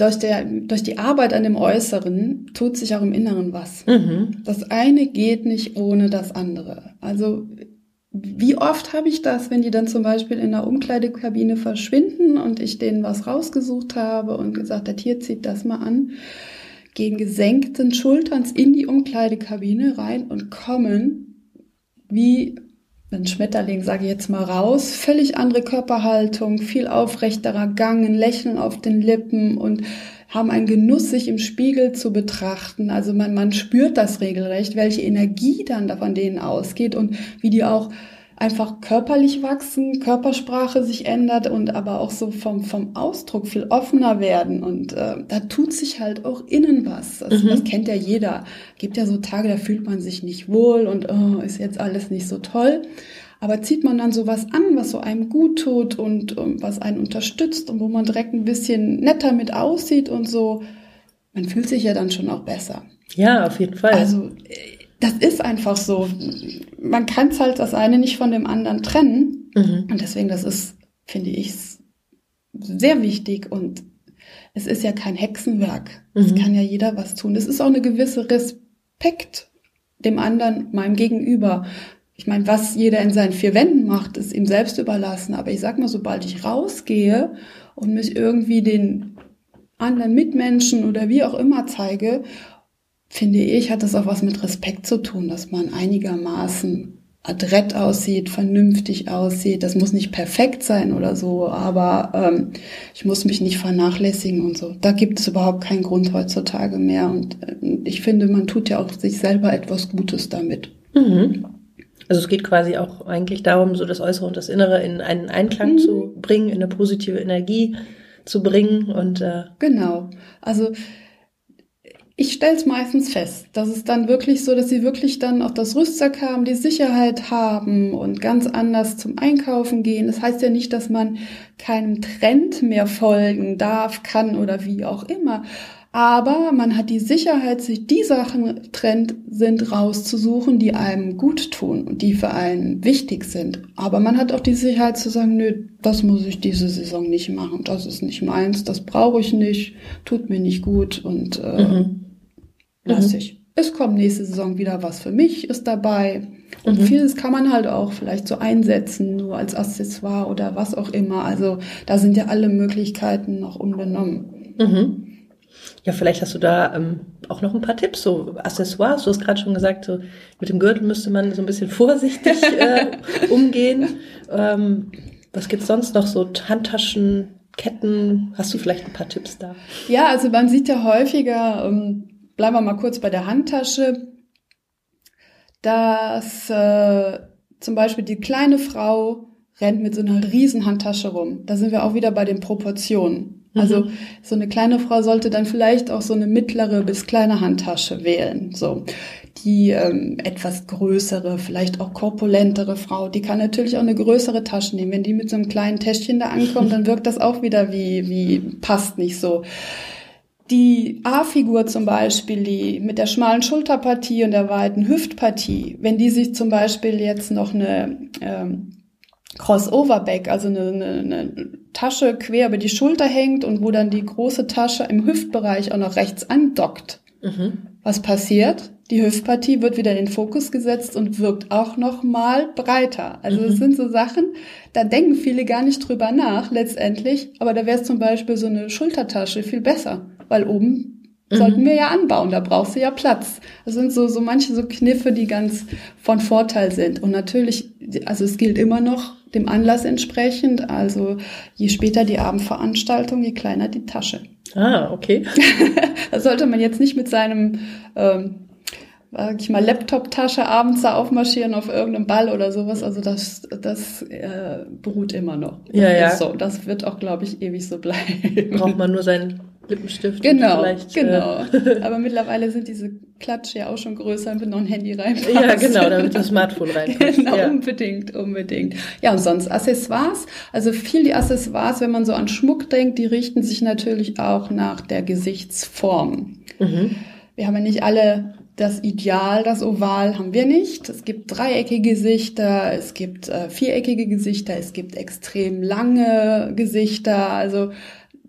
durch, der, durch die Arbeit an dem Äußeren tut sich auch im Inneren was. Mhm. Das eine geht nicht ohne das andere. Also wie oft habe ich das, wenn die dann zum Beispiel in der Umkleidekabine verschwinden und ich denen was rausgesucht habe und gesagt, der Tier zieht das mal an, gehen gesenkten Schulterns in die Umkleidekabine rein und kommen wie ein Schmetterling, sage ich jetzt mal raus, völlig andere Körperhaltung, viel aufrechterer Gang, ein Lächeln auf den Lippen und haben einen Genuss, sich im Spiegel zu betrachten. Also man, man spürt das regelrecht, welche Energie dann da von denen ausgeht und wie die auch einfach körperlich wachsen, Körpersprache sich ändert und aber auch so vom, vom Ausdruck viel offener werden. Und äh, da tut sich halt auch innen was. Das, mhm. das kennt ja jeder. Gibt ja so Tage, da fühlt man sich nicht wohl und oh, ist jetzt alles nicht so toll. Aber zieht man dann sowas an, was so einem gut tut und, und was einen unterstützt und wo man direkt ein bisschen netter mit aussieht und so, man fühlt sich ja dann schon auch besser. Ja, auf jeden Fall. Also das ist einfach so. Man kann es halt das eine nicht von dem anderen trennen. Mhm. Und deswegen, das ist, finde ich, sehr wichtig und es ist ja kein Hexenwerk. Mhm. Es kann ja jeder was tun. Es ist auch eine gewisse Respekt dem anderen, meinem Gegenüber. Ich meine, was jeder in seinen vier Wänden macht, ist ihm selbst überlassen. Aber ich sag mal, sobald ich rausgehe und mich irgendwie den anderen Mitmenschen oder wie auch immer zeige finde ich, hat das auch was mit Respekt zu tun, dass man einigermaßen adrett aussieht, vernünftig aussieht. Das muss nicht perfekt sein oder so, aber ähm, ich muss mich nicht vernachlässigen und so. Da gibt es überhaupt keinen Grund heutzutage mehr. Und äh, ich finde, man tut ja auch sich selber etwas Gutes damit. Mhm. Also es geht quasi auch eigentlich darum, so das Äußere und das Innere in einen Einklang mhm. zu bringen, in eine positive Energie zu bringen und äh genau. Also ich stelle es meistens fest, dass es dann wirklich so, dass sie wirklich dann auch das Rüstzeug haben, die Sicherheit haben und ganz anders zum Einkaufen gehen. Das heißt ja nicht, dass man keinem Trend mehr folgen darf, kann oder wie auch immer. Aber man hat die Sicherheit, sich die Sachen Trend sind rauszusuchen, die einem gut tun und die für einen wichtig sind. Aber man hat auch die Sicherheit zu sagen, nö, das muss ich diese Saison nicht machen. Das ist nicht meins, das brauche ich nicht, tut mir nicht gut und äh, mhm lasse mhm. ich. Es kommt nächste Saison wieder was für mich, ist dabei. Und mhm. vieles kann man halt auch vielleicht so einsetzen, nur als Accessoire oder was auch immer. Also da sind ja alle Möglichkeiten noch unbenommen. Mhm. Ja, vielleicht hast du da ähm, auch noch ein paar Tipps, so Accessoires. Du hast gerade schon gesagt, so mit dem Gürtel müsste man so ein bisschen vorsichtig äh, umgehen. Ähm, was gibt's sonst noch? So Handtaschen, Ketten? Hast du vielleicht ein paar Tipps da? Ja, also man sieht ja häufiger ähm, Bleiben wir mal kurz bei der Handtasche. Dass äh, zum Beispiel die kleine Frau rennt mit so einer riesen Handtasche rum. Da sind wir auch wieder bei den Proportionen. Also mhm. so eine kleine Frau sollte dann vielleicht auch so eine mittlere bis kleine Handtasche wählen. So die ähm, etwas größere, vielleicht auch korpulentere Frau, die kann natürlich auch eine größere Tasche nehmen. Wenn die mit so einem kleinen Täschchen da ankommt, dann wirkt das auch wieder wie wie passt nicht so. Die A-Figur zum Beispiel, die mit der schmalen Schulterpartie und der weiten Hüftpartie, wenn die sich zum Beispiel jetzt noch eine ähm, Crossover-Bag, also eine, eine, eine Tasche quer über die Schulter hängt und wo dann die große Tasche im Hüftbereich auch noch rechts andockt. Mhm. Was passiert? Die Hüftpartie wird wieder in den Fokus gesetzt und wirkt auch noch mal breiter. Also es mhm. sind so Sachen, da denken viele gar nicht drüber nach letztendlich, aber da wäre es zum Beispiel so eine Schultertasche viel besser weil oben mhm. sollten wir ja anbauen, da brauchst du ja Platz. Das sind so, so manche so Kniffe, die ganz von Vorteil sind. Und natürlich, also es gilt immer noch dem Anlass entsprechend, also je später die Abendveranstaltung, je kleiner die Tasche. Ah, okay. da sollte man jetzt nicht mit seinem ähm, sag ich mal, Laptop-Tasche abends da aufmarschieren auf irgendeinem Ball oder sowas. Also das, das äh, beruht immer noch. Das ja, ja. So, das wird auch, glaube ich, ewig so bleiben. Braucht man nur seinen Lippenstift. Genau, genau. Äh, Aber mittlerweile sind diese Klatsche ja auch schon größer, damit noch ein Handy reinpasst. Ja, genau, damit das Smartphone reinpasst. Genau, ja. unbedingt, unbedingt. Ja, und sonst Accessoires. Also viel die Accessoires, wenn man so an Schmuck denkt, die richten sich natürlich auch nach der Gesichtsform. Mhm. Wir haben ja nicht alle das Ideal, das Oval haben wir nicht. Es gibt dreieckige Gesichter, es gibt äh, viereckige Gesichter, es gibt extrem lange Gesichter. Also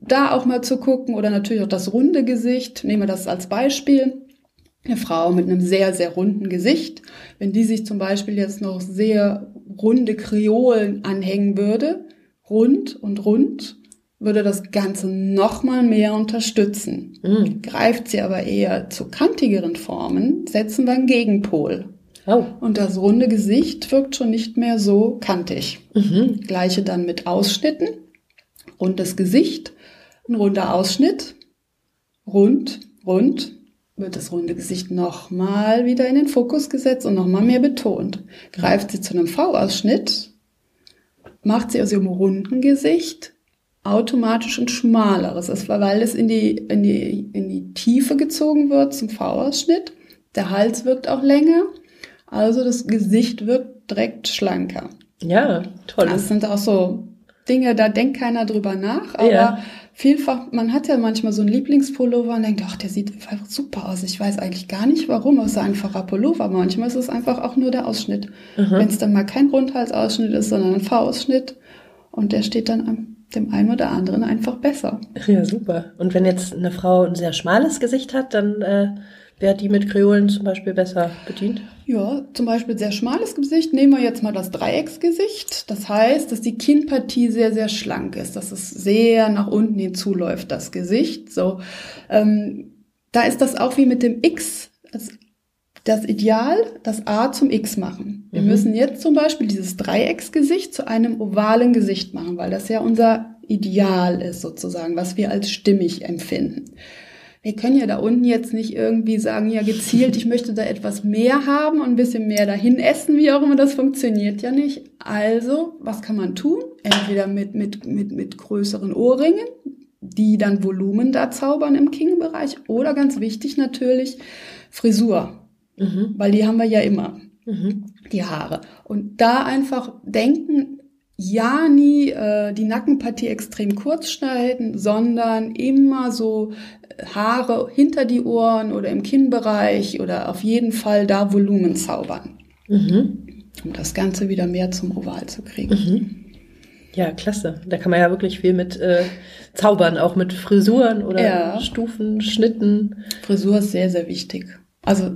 da auch mal zu gucken oder natürlich auch das runde Gesicht. Nehmen wir das als Beispiel. Eine Frau mit einem sehr, sehr runden Gesicht, wenn die sich zum Beispiel jetzt noch sehr runde Kreolen anhängen würde, rund und rund, würde das Ganze noch mal mehr unterstützen. Mhm. Greift sie aber eher zu kantigeren Formen, setzen wir einen Gegenpol. Oh. Und das runde Gesicht wirkt schon nicht mehr so kantig. Mhm. Gleiche dann mit Ausschnitten. Rundes Gesicht, ein runder Ausschnitt, rund, rund, wird das runde Gesicht nochmal wieder in den Fokus gesetzt und nochmal mehr betont. Greift sie zu einem V-Ausschnitt, macht sie aus ihrem runden Gesicht automatisch ein schmaleres. Das war, weil es in die, in die, in die Tiefe gezogen wird zum V-Ausschnitt. Der Hals wirkt auch länger. Also das Gesicht wirkt direkt schlanker. Ja, toll. Das sind auch so Dinge, da denkt keiner drüber nach, aber ja. Vielfach, man hat ja manchmal so einen Lieblingspullover und denkt, ach, der sieht einfach super aus. Ich weiß eigentlich gar nicht warum, ein einfacher Pullover. Manchmal ist es einfach auch nur der Ausschnitt. Wenn es dann mal kein Rundhalsausschnitt ist, sondern ein V-Ausschnitt und der steht dann am dem einen oder anderen einfach besser. Ja, super. Und wenn jetzt eine Frau ein sehr schmales Gesicht hat, dann äh, wäre die mit Kreolen zum Beispiel besser bedient? Ja, zum Beispiel sehr schmales Gesicht. Nehmen wir jetzt mal das Dreiecksgesicht. Das heißt, dass die Kinnpartie sehr, sehr schlank ist, dass es sehr nach unten hin zuläuft, das Gesicht. So, ähm, da ist das auch wie mit dem X. Das, das Ideal, das A zum X machen. Wir mhm. müssen jetzt zum Beispiel dieses Dreiecksgesicht zu einem ovalen Gesicht machen, weil das ja unser Ideal ist sozusagen, was wir als stimmig empfinden wir können ja da unten jetzt nicht irgendwie sagen, ja gezielt, ich möchte da etwas mehr haben und ein bisschen mehr dahin essen, wie auch immer, das funktioniert ja nicht. Also, was kann man tun? Entweder mit, mit, mit, mit größeren Ohrringen, die dann Volumen da zaubern im King-Bereich oder ganz wichtig natürlich Frisur, mhm. weil die haben wir ja immer, mhm. die Haare. Und da einfach denken, ja nie äh, die Nackenpartie extrem kurz schneiden, sondern immer so äh, Haare hinter die Ohren oder im Kinnbereich oder auf jeden Fall da Volumen zaubern. Mhm. Um das Ganze wieder mehr zum Oval zu kriegen. Mhm. Ja, klasse. Da kann man ja wirklich viel mit äh, zaubern, auch mit Frisuren oder ja. Stufen, Schnitten. Frisur ist sehr, sehr wichtig. Also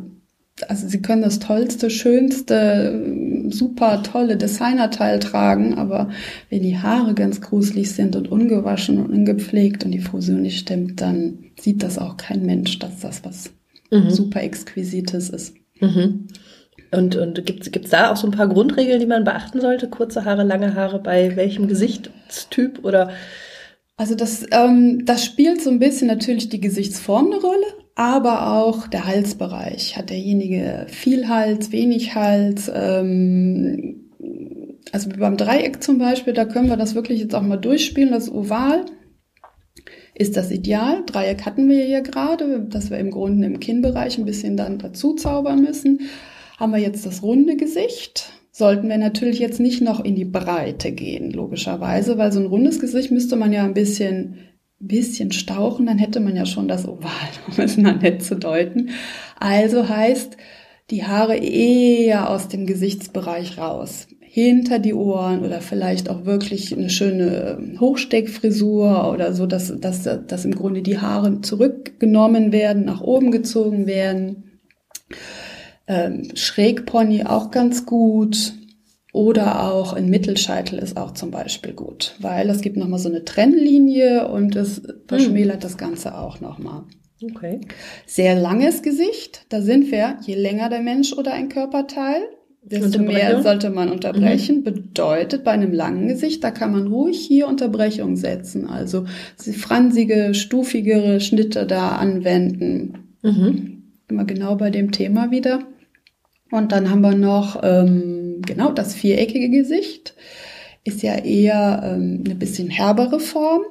also sie können das tollste, schönste, super tolle Designerteil tragen, aber wenn die Haare ganz gruselig sind und ungewaschen und ungepflegt und die Fusion nicht stimmt, dann sieht das auch kein Mensch, dass das was mhm. super Exquisites ist. Mhm. Und, und gibt es da auch so ein paar Grundregeln, die man beachten sollte? Kurze Haare, lange Haare, bei welchem Gesichtstyp oder? Also das, ähm, das spielt so ein bisschen natürlich die Gesichtsform eine Rolle, aber auch der Halsbereich. Hat derjenige viel Hals, wenig Hals? Ähm, also beim Dreieck zum Beispiel, da können wir das wirklich jetzt auch mal durchspielen, das Oval. Ist das ideal? Dreieck hatten wir ja gerade, dass wir im Grunde im Kinnbereich ein bisschen dann dazu zaubern müssen. Haben wir jetzt das runde Gesicht? Sollten wir natürlich jetzt nicht noch in die Breite gehen, logischerweise, weil so ein rundes Gesicht müsste man ja ein bisschen bisschen stauchen, dann hätte man ja schon das Oval, um es mal nett zu deuten. Also heißt, die Haare eher aus dem Gesichtsbereich raus, hinter die Ohren oder vielleicht auch wirklich eine schöne Hochsteckfrisur oder so, dass, dass, dass im Grunde die Haare zurückgenommen werden, nach oben gezogen werden. Ähm, Schrägpony auch ganz gut. Oder auch ein Mittelscheitel ist auch zum Beispiel gut, weil es gibt nochmal so eine Trennlinie und es verschmälert hm. das Ganze auch nochmal. Okay. Sehr langes Gesicht, da sind wir, je länger der Mensch oder ein Körperteil, desto mehr sollte man unterbrechen. Mhm. Bedeutet, bei einem langen Gesicht, da kann man ruhig hier Unterbrechung setzen. Also fransige, stufigere Schnitte da anwenden. Mhm. Immer genau bei dem Thema wieder. Und dann haben wir noch ähm, genau das viereckige Gesicht ist ja eher ähm, eine bisschen herbere Form.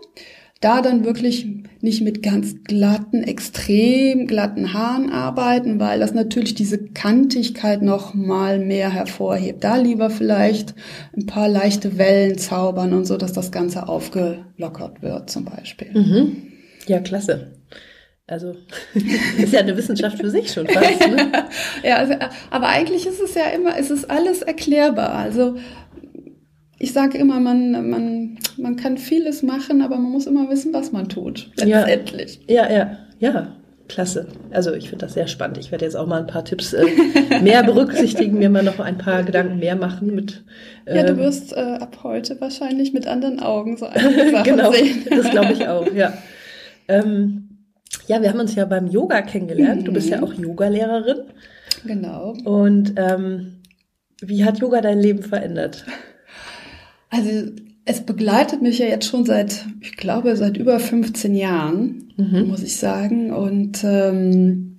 Da dann wirklich nicht mit ganz glatten, extrem glatten Haaren arbeiten, weil das natürlich diese Kantigkeit noch mal mehr hervorhebt. Da lieber vielleicht ein paar leichte Wellen zaubern und so, dass das Ganze aufgelockert wird zum Beispiel. Mhm. Ja, klasse. Also ist ja eine Wissenschaft für sich schon fast. Ne? ja, also, aber eigentlich ist es ja immer, es ist alles erklärbar. Also ich sage immer, man, man, man kann vieles machen, aber man muss immer wissen, was man tut. Letztendlich. Ja, ja, ja, ja. Klasse. Also ich finde das sehr spannend. Ich werde jetzt auch mal ein paar Tipps äh, mehr berücksichtigen, mir mal noch ein paar Gedanken mehr machen mit. Ähm, ja, du ähm, wirst äh, ab heute wahrscheinlich mit anderen Augen so einige Sachen genau, sehen. das glaube ich auch, ja. Ähm, ja, wir haben uns ja beim Yoga kennengelernt. Du bist ja mhm. auch Yogalehrerin. Genau. Und ähm, wie hat Yoga dein Leben verändert? Also es begleitet mich ja jetzt schon seit, ich glaube, seit über 15 Jahren, mhm. muss ich sagen. Und ähm,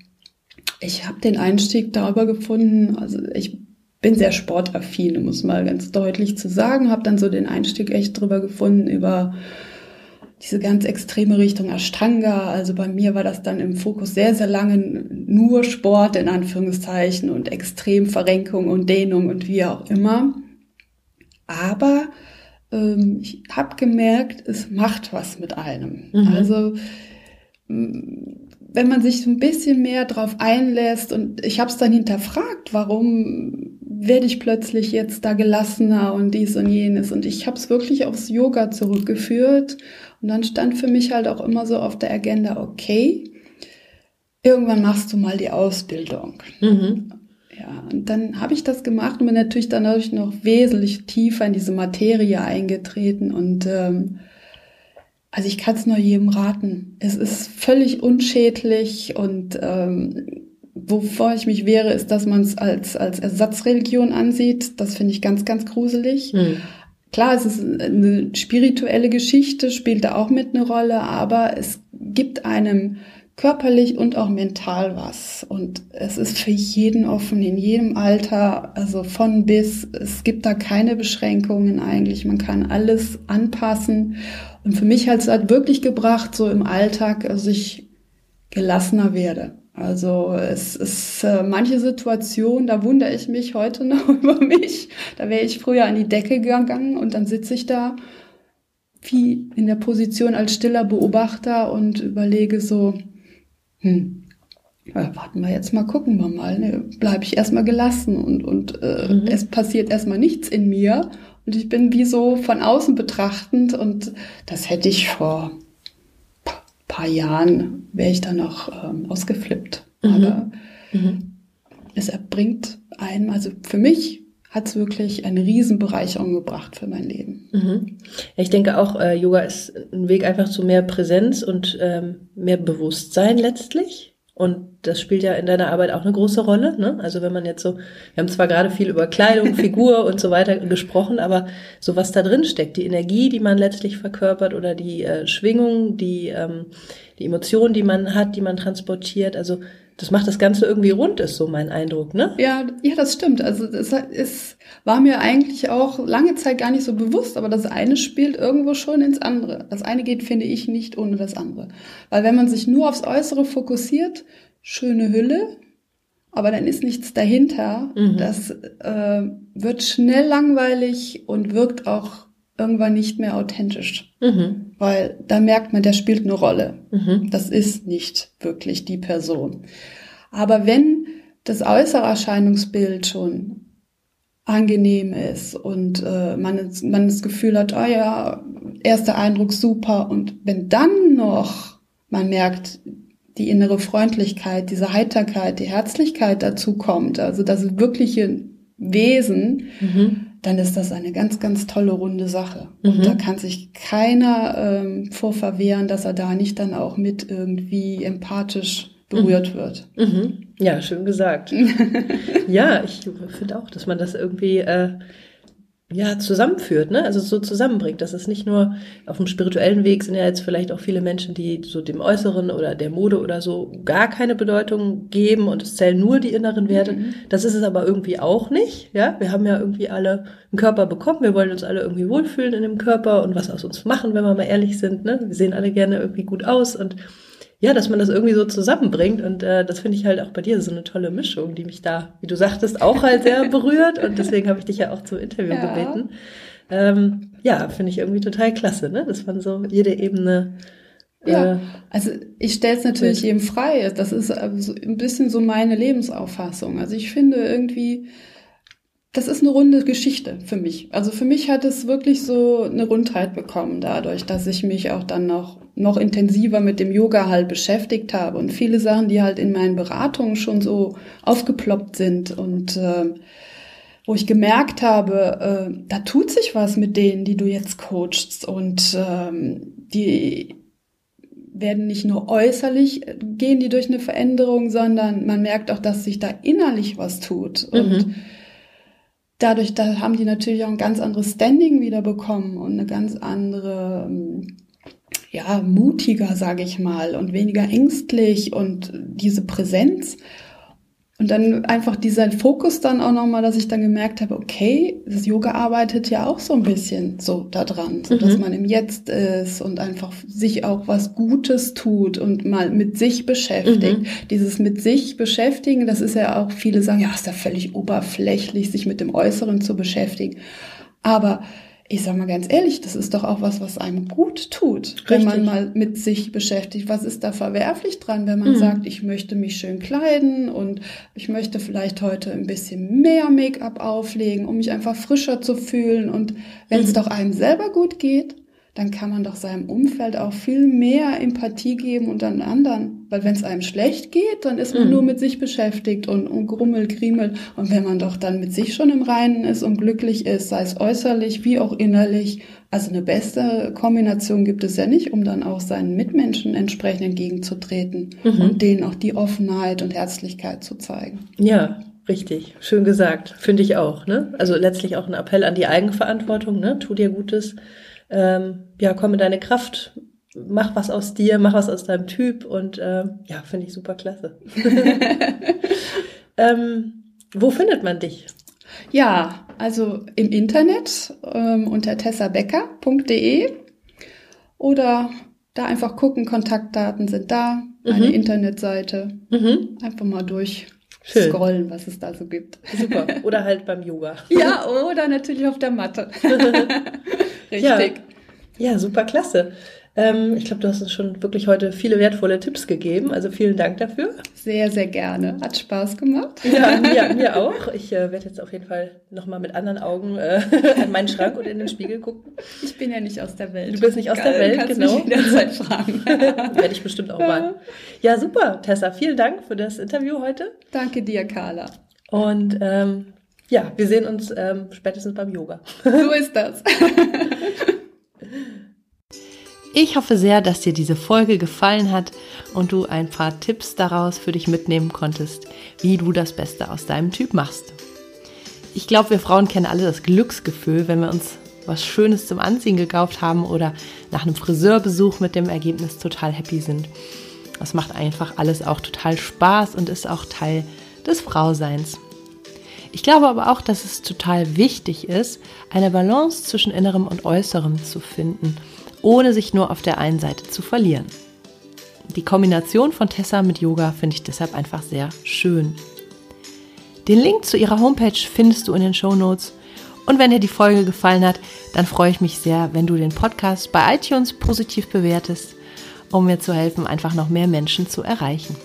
ich habe den Einstieg darüber gefunden, also ich bin sehr sportaffin, um es mal ganz deutlich zu sagen, habe dann so den Einstieg echt drüber gefunden über diese ganz extreme Richtung Ashtanga. Also bei mir war das dann im Fokus sehr, sehr lange nur Sport in Anführungszeichen und Extremverrenkung und Dehnung und wie auch immer. Aber ähm, ich habe gemerkt, es macht was mit einem. Mhm. Also wenn man sich so ein bisschen mehr drauf einlässt und ich habe es dann hinterfragt, warum werde ich plötzlich jetzt da gelassener und dies und jenes und ich habe es wirklich aufs Yoga zurückgeführt und dann stand für mich halt auch immer so auf der Agenda, okay, irgendwann machst du mal die Ausbildung. Mhm. Ja, und dann habe ich das gemacht und bin natürlich dann dadurch noch wesentlich tiefer in diese Materie eingetreten und ähm, also ich kann es nur jedem raten. Es ist völlig unschädlich und ähm, wovor ich mich wehre, ist, dass man es als, als Ersatzreligion ansieht. Das finde ich ganz, ganz gruselig. Mhm. Klar, es ist eine spirituelle Geschichte, spielt da auch mit eine Rolle, aber es gibt einem körperlich und auch mental was. Und es ist für jeden offen, in jedem Alter, also von bis. Es gibt da keine Beschränkungen eigentlich. Man kann alles anpassen. Und für mich hat es halt wirklich gebracht, so im Alltag, dass ich gelassener werde. Also es ist äh, manche Situationen, da wundere ich mich heute noch über mich. Da wäre ich früher an die Decke gegangen und dann sitze ich da wie in der Position als stiller Beobachter und überlege so, hm, ja, warten wir jetzt mal, gucken wir mal. Ne? Bleibe ich erstmal gelassen und, und äh, mhm. es passiert erstmal nichts in mir und ich bin wie so von außen betrachtend und das hätte ich vor paar Jahren, wäre ich da noch ähm, ausgeflippt. Mhm. Aber mhm. es erbringt einem, also für mich hat es wirklich eine Riesenbereicherung gebracht für mein Leben. Mhm. Ich denke auch, äh, Yoga ist ein Weg einfach zu mehr Präsenz und ähm, mehr Bewusstsein letztlich. Und das spielt ja in deiner Arbeit auch eine große Rolle. Ne? Also wenn man jetzt so, wir haben zwar gerade viel über Kleidung, Figur und so weiter gesprochen, aber so was da drin steckt, die Energie, die man letztlich verkörpert oder die äh, Schwingung, die, ähm, die Emotionen, die man hat, die man transportiert, also das macht das Ganze irgendwie rund, ist so mein Eindruck, ne? Ja, ja, das stimmt. Also es, es war mir eigentlich auch lange Zeit gar nicht so bewusst, aber das eine spielt irgendwo schon ins andere. Das eine geht, finde ich, nicht ohne das andere. Weil wenn man sich nur aufs Äußere fokussiert, schöne Hülle, aber dann ist nichts dahinter, mhm. das äh, wird schnell langweilig und wirkt auch irgendwann nicht mehr authentisch. Mhm. Weil da merkt man, der spielt eine Rolle. Mhm. Das ist nicht wirklich die Person. Aber wenn das äußere Erscheinungsbild schon angenehm ist und äh, man, man das Gefühl hat, oh ja, erster Eindruck super und wenn dann noch man merkt, die innere Freundlichkeit, diese Heiterkeit, die Herzlichkeit dazu kommt, also das wirkliche Wesen, mhm dann ist das eine ganz, ganz tolle runde Sache. Und mhm. da kann sich keiner ähm, vorverwehren, dass er da nicht dann auch mit irgendwie empathisch berührt mhm. wird. Mhm. Ja, schön gesagt. ja, ich finde auch, dass man das irgendwie äh, ja, zusammenführt, ne? Also so zusammenbringt. Das ist nicht nur auf dem spirituellen Weg sind ja jetzt vielleicht auch viele Menschen, die so dem Äußeren oder der Mode oder so gar keine Bedeutung geben und es zählen nur die inneren Werte. Mhm. Das ist es aber irgendwie auch nicht, ja? Wir haben ja irgendwie alle einen Körper bekommen. Wir wollen uns alle irgendwie wohlfühlen in dem Körper und was aus uns machen, wenn wir mal ehrlich sind, ne? Wir sehen alle gerne irgendwie gut aus und ja, dass man das irgendwie so zusammenbringt. Und äh, das finde ich halt auch bei dir so eine tolle Mischung, die mich da, wie du sagtest, auch halt sehr berührt. Und deswegen habe ich dich ja auch zum Interview ja. gebeten. Ähm, ja, finde ich irgendwie total klasse, ne? dass man so jede Ebene ja, äh, also ich stelle es natürlich jedem frei. Das ist also ein bisschen so meine Lebensauffassung. Also ich finde irgendwie, das ist eine runde Geschichte für mich. Also für mich hat es wirklich so eine Rundheit bekommen dadurch, dass ich mich auch dann noch, noch intensiver mit dem Yoga halt beschäftigt habe und viele Sachen, die halt in meinen Beratungen schon so aufgeploppt sind und äh, wo ich gemerkt habe, äh, da tut sich was mit denen, die du jetzt coachst und ähm, die werden nicht nur äußerlich, äh, gehen die durch eine Veränderung, sondern man merkt auch, dass sich da innerlich was tut. Und mhm. dadurch, da haben die natürlich auch ein ganz anderes Standing wieder bekommen und eine ganz andere, ähm, ja, mutiger, sage ich mal, und weniger ängstlich und diese Präsenz. Und dann einfach dieser Fokus dann auch nochmal, dass ich dann gemerkt habe, okay, das Yoga arbeitet ja auch so ein bisschen so daran, so dass mhm. man im Jetzt ist und einfach sich auch was Gutes tut und mal mit sich beschäftigt. Mhm. Dieses mit sich beschäftigen, das ist ja auch, viele sagen, ja, ist ja völlig oberflächlich, sich mit dem Äußeren zu beschäftigen. Aber ich sag mal ganz ehrlich, das ist doch auch was, was einem gut tut, Richtig. wenn man mal mit sich beschäftigt. Was ist da verwerflich dran, wenn man mhm. sagt, ich möchte mich schön kleiden und ich möchte vielleicht heute ein bisschen mehr Make-up auflegen, um mich einfach frischer zu fühlen. Und wenn es mhm. doch einem selber gut geht, dann kann man doch seinem Umfeld auch viel mehr Empathie geben und an anderen. Weil wenn es einem schlecht geht, dann ist man mhm. nur mit sich beschäftigt und, und grummelt, griemelt. Und wenn man doch dann mit sich schon im Reinen ist und glücklich ist, sei es äußerlich wie auch innerlich, also eine beste Kombination gibt es ja nicht, um dann auch seinen Mitmenschen entsprechend entgegenzutreten mhm. und denen auch die Offenheit und Herzlichkeit zu zeigen. Ja, Richtig, schön gesagt, finde ich auch. Ne? Also letztlich auch ein Appell an die Eigenverantwortung. Ne? Tu dir Gutes, ähm, ja, komm in deine Kraft, mach was aus dir, mach was aus deinem Typ und äh, ja, finde ich super klasse. ähm, wo findet man dich? Ja, also im Internet ähm, unter tessabecker.de oder da einfach gucken, Kontaktdaten sind da, eine mhm. Internetseite. Mhm. Einfach mal durch Schön. scrollen, was es da so gibt. Super. Oder halt beim Yoga. ja, oder natürlich auf der Matte. Richtig. Ja, ja super klasse. Ähm, ich glaube, du hast uns schon wirklich heute viele wertvolle Tipps gegeben. Also vielen Dank dafür. Sehr, sehr gerne. Hat Spaß gemacht. Ja, mir, mir auch. Ich äh, werde jetzt auf jeden Fall nochmal mit anderen Augen äh, an meinen Schrank und in den Spiegel gucken. Ich bin ja nicht aus der Welt. Du bist nicht aus Geil, der Welt, kannst genau. Mich jederzeit fragen. werde ich bestimmt auch mal. Ja, super. Tessa, vielen Dank für das Interview heute. Danke dir, Carla. Und ähm, ja, wir sehen uns ähm, spätestens beim Yoga. So ist das. Ich hoffe sehr, dass dir diese Folge gefallen hat und du ein paar Tipps daraus für dich mitnehmen konntest, wie du das Beste aus deinem Typ machst. Ich glaube, wir Frauen kennen alle das Glücksgefühl, wenn wir uns was Schönes zum Anziehen gekauft haben oder nach einem Friseurbesuch mit dem Ergebnis total happy sind. Das macht einfach alles auch total Spaß und ist auch Teil des Frauseins. Ich glaube aber auch, dass es total wichtig ist, eine Balance zwischen innerem und äußerem zu finden – ohne sich nur auf der einen Seite zu verlieren. Die Kombination von Tessa mit Yoga finde ich deshalb einfach sehr schön. Den Link zu ihrer Homepage findest du in den Show Notes. Und wenn dir die Folge gefallen hat, dann freue ich mich sehr, wenn du den Podcast bei iTunes positiv bewertest, um mir zu helfen, einfach noch mehr Menschen zu erreichen.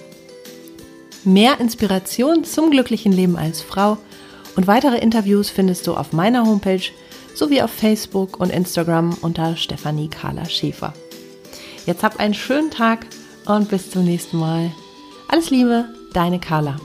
Mehr Inspiration zum glücklichen Leben als Frau und weitere Interviews findest du auf meiner Homepage sowie auf Facebook und Instagram unter Stefanie Carla Schäfer. Jetzt hab einen schönen Tag und bis zum nächsten Mal. Alles Liebe, deine Carla.